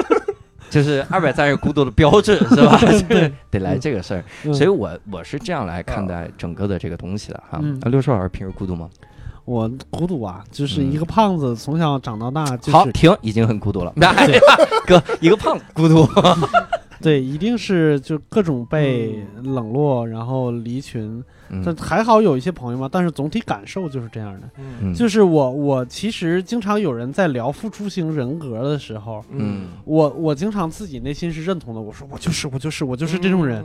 [LAUGHS] 就是二百赞是孤独的标志，是吧？对，得来这个事儿。嗯所以我我是这样来看待整个的这个东西的哈。六叔老师平时孤独吗？我孤独啊，就是一个胖子，从小长到大，就好，是停，已经很孤独了。哎呀，哥，一个胖子孤独。对，一定是就各种被冷落，然后离群。但嗯还好有一些朋友嘛，但是总体感受就是这样的。嗯。就是我我其实经常有人在聊付出型人格的时候，嗯。我我经常自己内心是认同的，我说我就是我就是我就是这种人，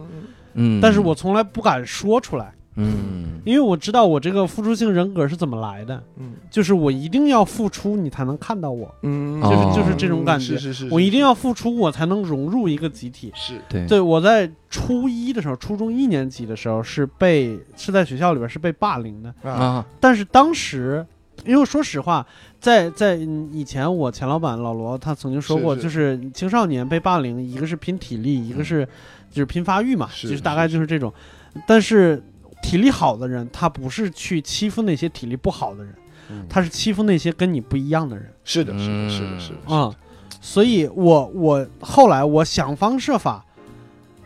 嗯，但是我从来不敢说出来，嗯。因为我知道我这个付出性人格是怎么来的，嗯。就是我一定要付出，你才能看到我，嗯。就是就是这种感觉。是是是，我一定要付出，我才能融入一个集体。是。对。对，我在初一的时候，初中一年级的时候是被是在学校里边是被霸凌的，啊。啊但是当时，因为说实话，在在嗯以前我前老板老罗他曾经说过，就是青少年被霸凌，一个是拼体力，一个是就是拼发育嘛，是就是大概就是这种。但是体力好的人，他不是去欺负那些体力不好的人，他是欺负那些跟你不一样的人。是的是的是的是的啊、所以我我后来我想方设法，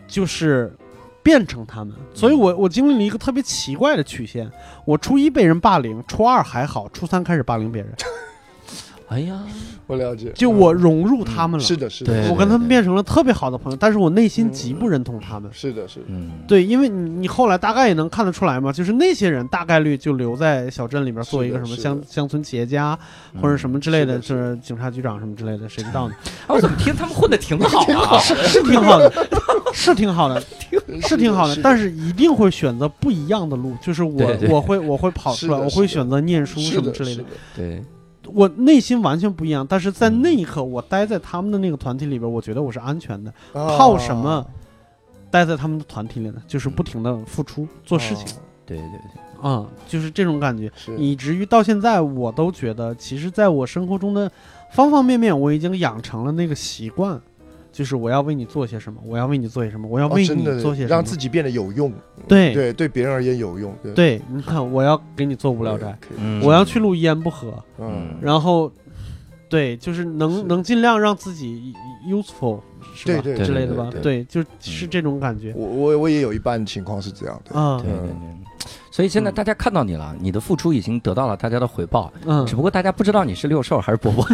就是变成他们，所以我我经历了一个特别奇怪的曲线。我初一被人霸凌，初二还好，初三开始霸凌别人，哎呀，我了解，就我融入他们了。是的是的，我跟他们变成了特别好的朋友，但是我内心极不认同他们。是的是的，嗯，对，因为你你后来大概也能看得出来嘛，就是那些人大概率就留在小镇里边做一个什么乡乡村企业家嗯或者什么之类的，是的就是警察局长什么之类的，谁知道呢？啊，我怎么听他们混的挺好啊？[LAUGHS] 是是挺好的，是挺好的，是挺好的，[LAUGHS] 但是是一定会选择不一样的路，就是我我会我会跑出来，我会选择念书什么之类的，对，我内心完全不一样，但是在那一刻，我待在他们的那个团体里边，我觉得我是安全的。啊靠什么待在他们的团体里呢？就是不停的付出做事情对对对，啊、就是这种感觉。以至于到现在，我都觉得，其实在我生活中的方方面面，我已经养成了那个习惯，就是我要为你做些什么，我要为你做些什么，我要哦为你做些什么。让自己变得有用，对。对对，别人而言有用，对。对，你看，我要给你做无聊斋，，我要去录一言不合，嗯，然后，对，就是能是。能尽量让自己 useful，是吧？对对之类的吧，对对，就是这种感觉。我我我也有一半情况是这样的，啊对，对对。所以现在大家看到你了，你的付出已经得到了大家的回报，嗯。只，不过大家不知道你是六兽还是伯伯。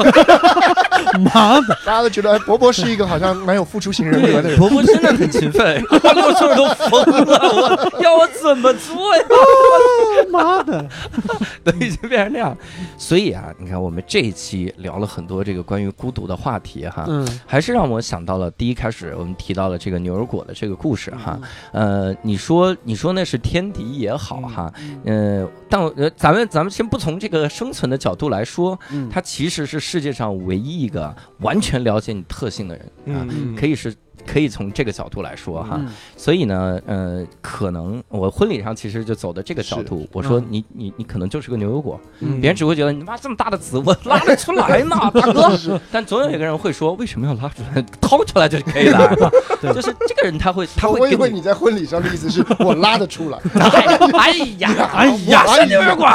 [LAUGHS] 妈的，大家都觉得哎伯伯是一个好像蛮有付出型人格的人，伯伯真的很勤奋，我六兽都疯了，我要我怎么做呀？[LAUGHS] 妈的，都已经变成那样。所以啊，你看我们这一期聊了很多这个关于孤独的话题哈，嗯，还是让我想到了第一开始我们提到了这个牛油果的这个故事哈。呃，你说你说那是天敌也好哈，呃，但呃咱们咱们先不从这个生存的角度来说，嗯，他其实是世界上唯一一个完全了解你特性的人啊，嗯可以是。可以从这个角度来说哈，嗯。所以呢，呃，可能我婚礼上其实就走的这个角度，我说嗯。你你你可能就是个牛油果，嗯。别人只会觉得你妈这么大的籽，我拉得出来吗，大哥。[LAUGHS] 但总有一个人会说，为什么要拉出来？掏出来就可以了。[LAUGHS] [LAUGHS] 就是这个人他会他会我，以为你在婚礼上的意思是我拉得出来，哎呀哎呀是牛油果，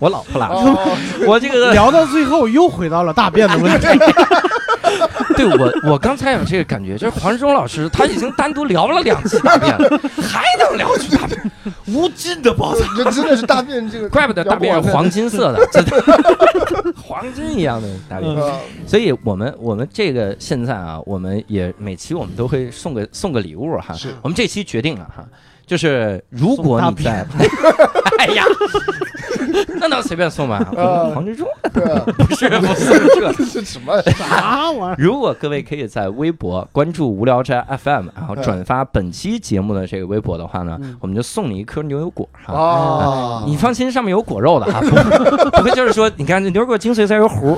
我老婆拉，哦，我这个聊到最后又回到了大便的问题，[LAUGHS] 对我我刚才有这个感觉，就是黄志忠老师他已经单独聊了两次大便了，还能聊出大便，无尽的宝藏。这真的是大便这个，怪不得大便是黄金色的，真的 [LAUGHS] 黄金一样的大便。呃所以我们我们这个现在啊，我们也每期我们都会送个送个礼物哈。我们这期决定了哈，就是如果你在，[LAUGHS] 哎呀，那能随便送吗？呃黄志忠对啊，不是不是这。[LAUGHS] 这是什么？啥玩意儿？如果各位可以在微博关注无聊斋 FM，然后转发本期节目的这个微博的话呢，嗯我们就送你一颗牛油果哈。哦，你放心，上面有果肉的哈，不 [LAUGHS] 不会就是说，你看这牛油果精髓在于核，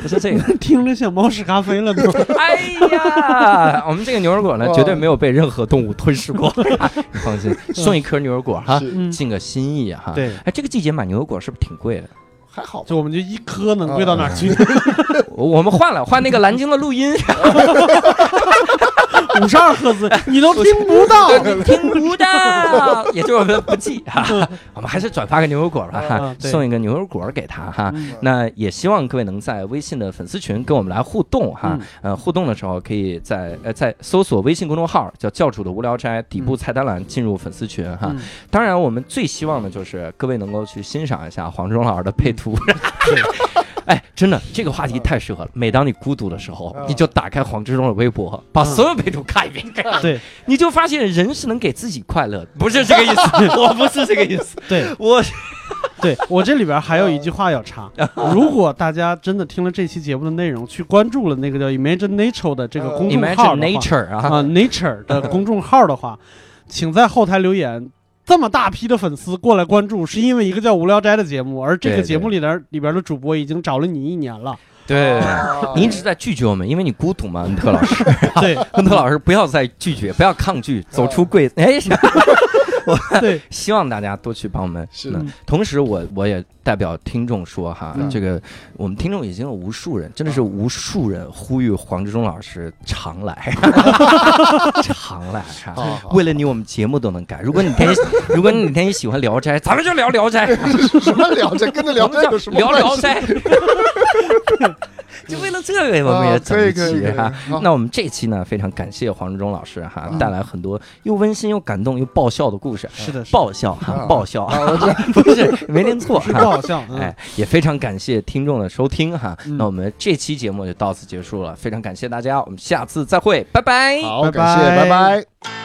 不是这个。听着像猫屎咖啡了都。哎呀，我们这个牛油果呢，绝对没有被任何动物吞噬过，你放心，[LAUGHS] 送一颗牛油果哈，尽个心意哈。对，哎，这个季节买牛油果是不是挺贵的？还好，就我们就一颗能贵到哪去？[LAUGHS] 我我们换了，换那个蓝鲸的录音，[LAUGHS] 五十二赫兹，[LAUGHS] 你都听不到。听不到，[LAUGHS] 也就是我们不记哈。我们还是转发个牛油果吧哈嗯，送一个牛油果给他哈。嗯那也希望各位能在微信的粉丝群跟我们来互动哈。呃，互动的时候可以在呃在搜索微信公众号叫教主的无聊斋，底部菜单栏进入粉丝群哈。嗯当然，我们最希望的就是各位能够去欣赏一下黄忠老师的配图。[LAUGHS] 哎，真的，这个话题太适合了。每当你孤独的时候，嗯。你就打开黄志忠的微博，把所有备注看一遍，[LAUGHS] 对。你就发现人是能给自己快乐的，不是这个意思，[LAUGHS] 我不是这个意思，对。我 [LAUGHS] 对，我这里边还有一句话要插。如果大家真的听了这期节目的内容，去关注了那个叫 Imagine Nature 的这个公众号 imagine 的话 nature 啊，啊 Nature 的公众号的话，请在后台留言。这么大批的粉丝过来关注，是因为一个叫《无聊斋》的节目，而这个节目里边里边的主播已经找了你一年了。对。哦你一直在拒绝我们，因为你孤独嘛，恩特老师。[LAUGHS] 对恩特老师，不要再拒绝，不要抗拒，走出柜。哎，[LAUGHS] 对，希望大家多去帮我们。是那同时我，我也代表听众说哈，嗯这个我们听众已经有无数人，真的是无数人呼吁黄志忠老师常来，[LAUGHS] 常来为了你，我们节目都能改。如果你天天，如果你哪天喜欢《聊斋》，咱们就聊《聊斋》。什么聊斋，跟着聊斋有什么聊《？聊斋》。[LAUGHS] 就为了这个，我们也整一啊可以可以可以期哈。那我们这期呢，非常感谢黄志忠老师哈，嗯带来很多又温馨又感动又爆笑的故事。是的，爆笑哈，啊爆笑 [LAUGHS] 不是没念错是不哈。好笑。嗯哎，也非常感谢听众的收听哈。嗯那我们这期节目就到此结束了，非常感谢大家，我们下次再会，拜拜。好，拜感谢，拜拜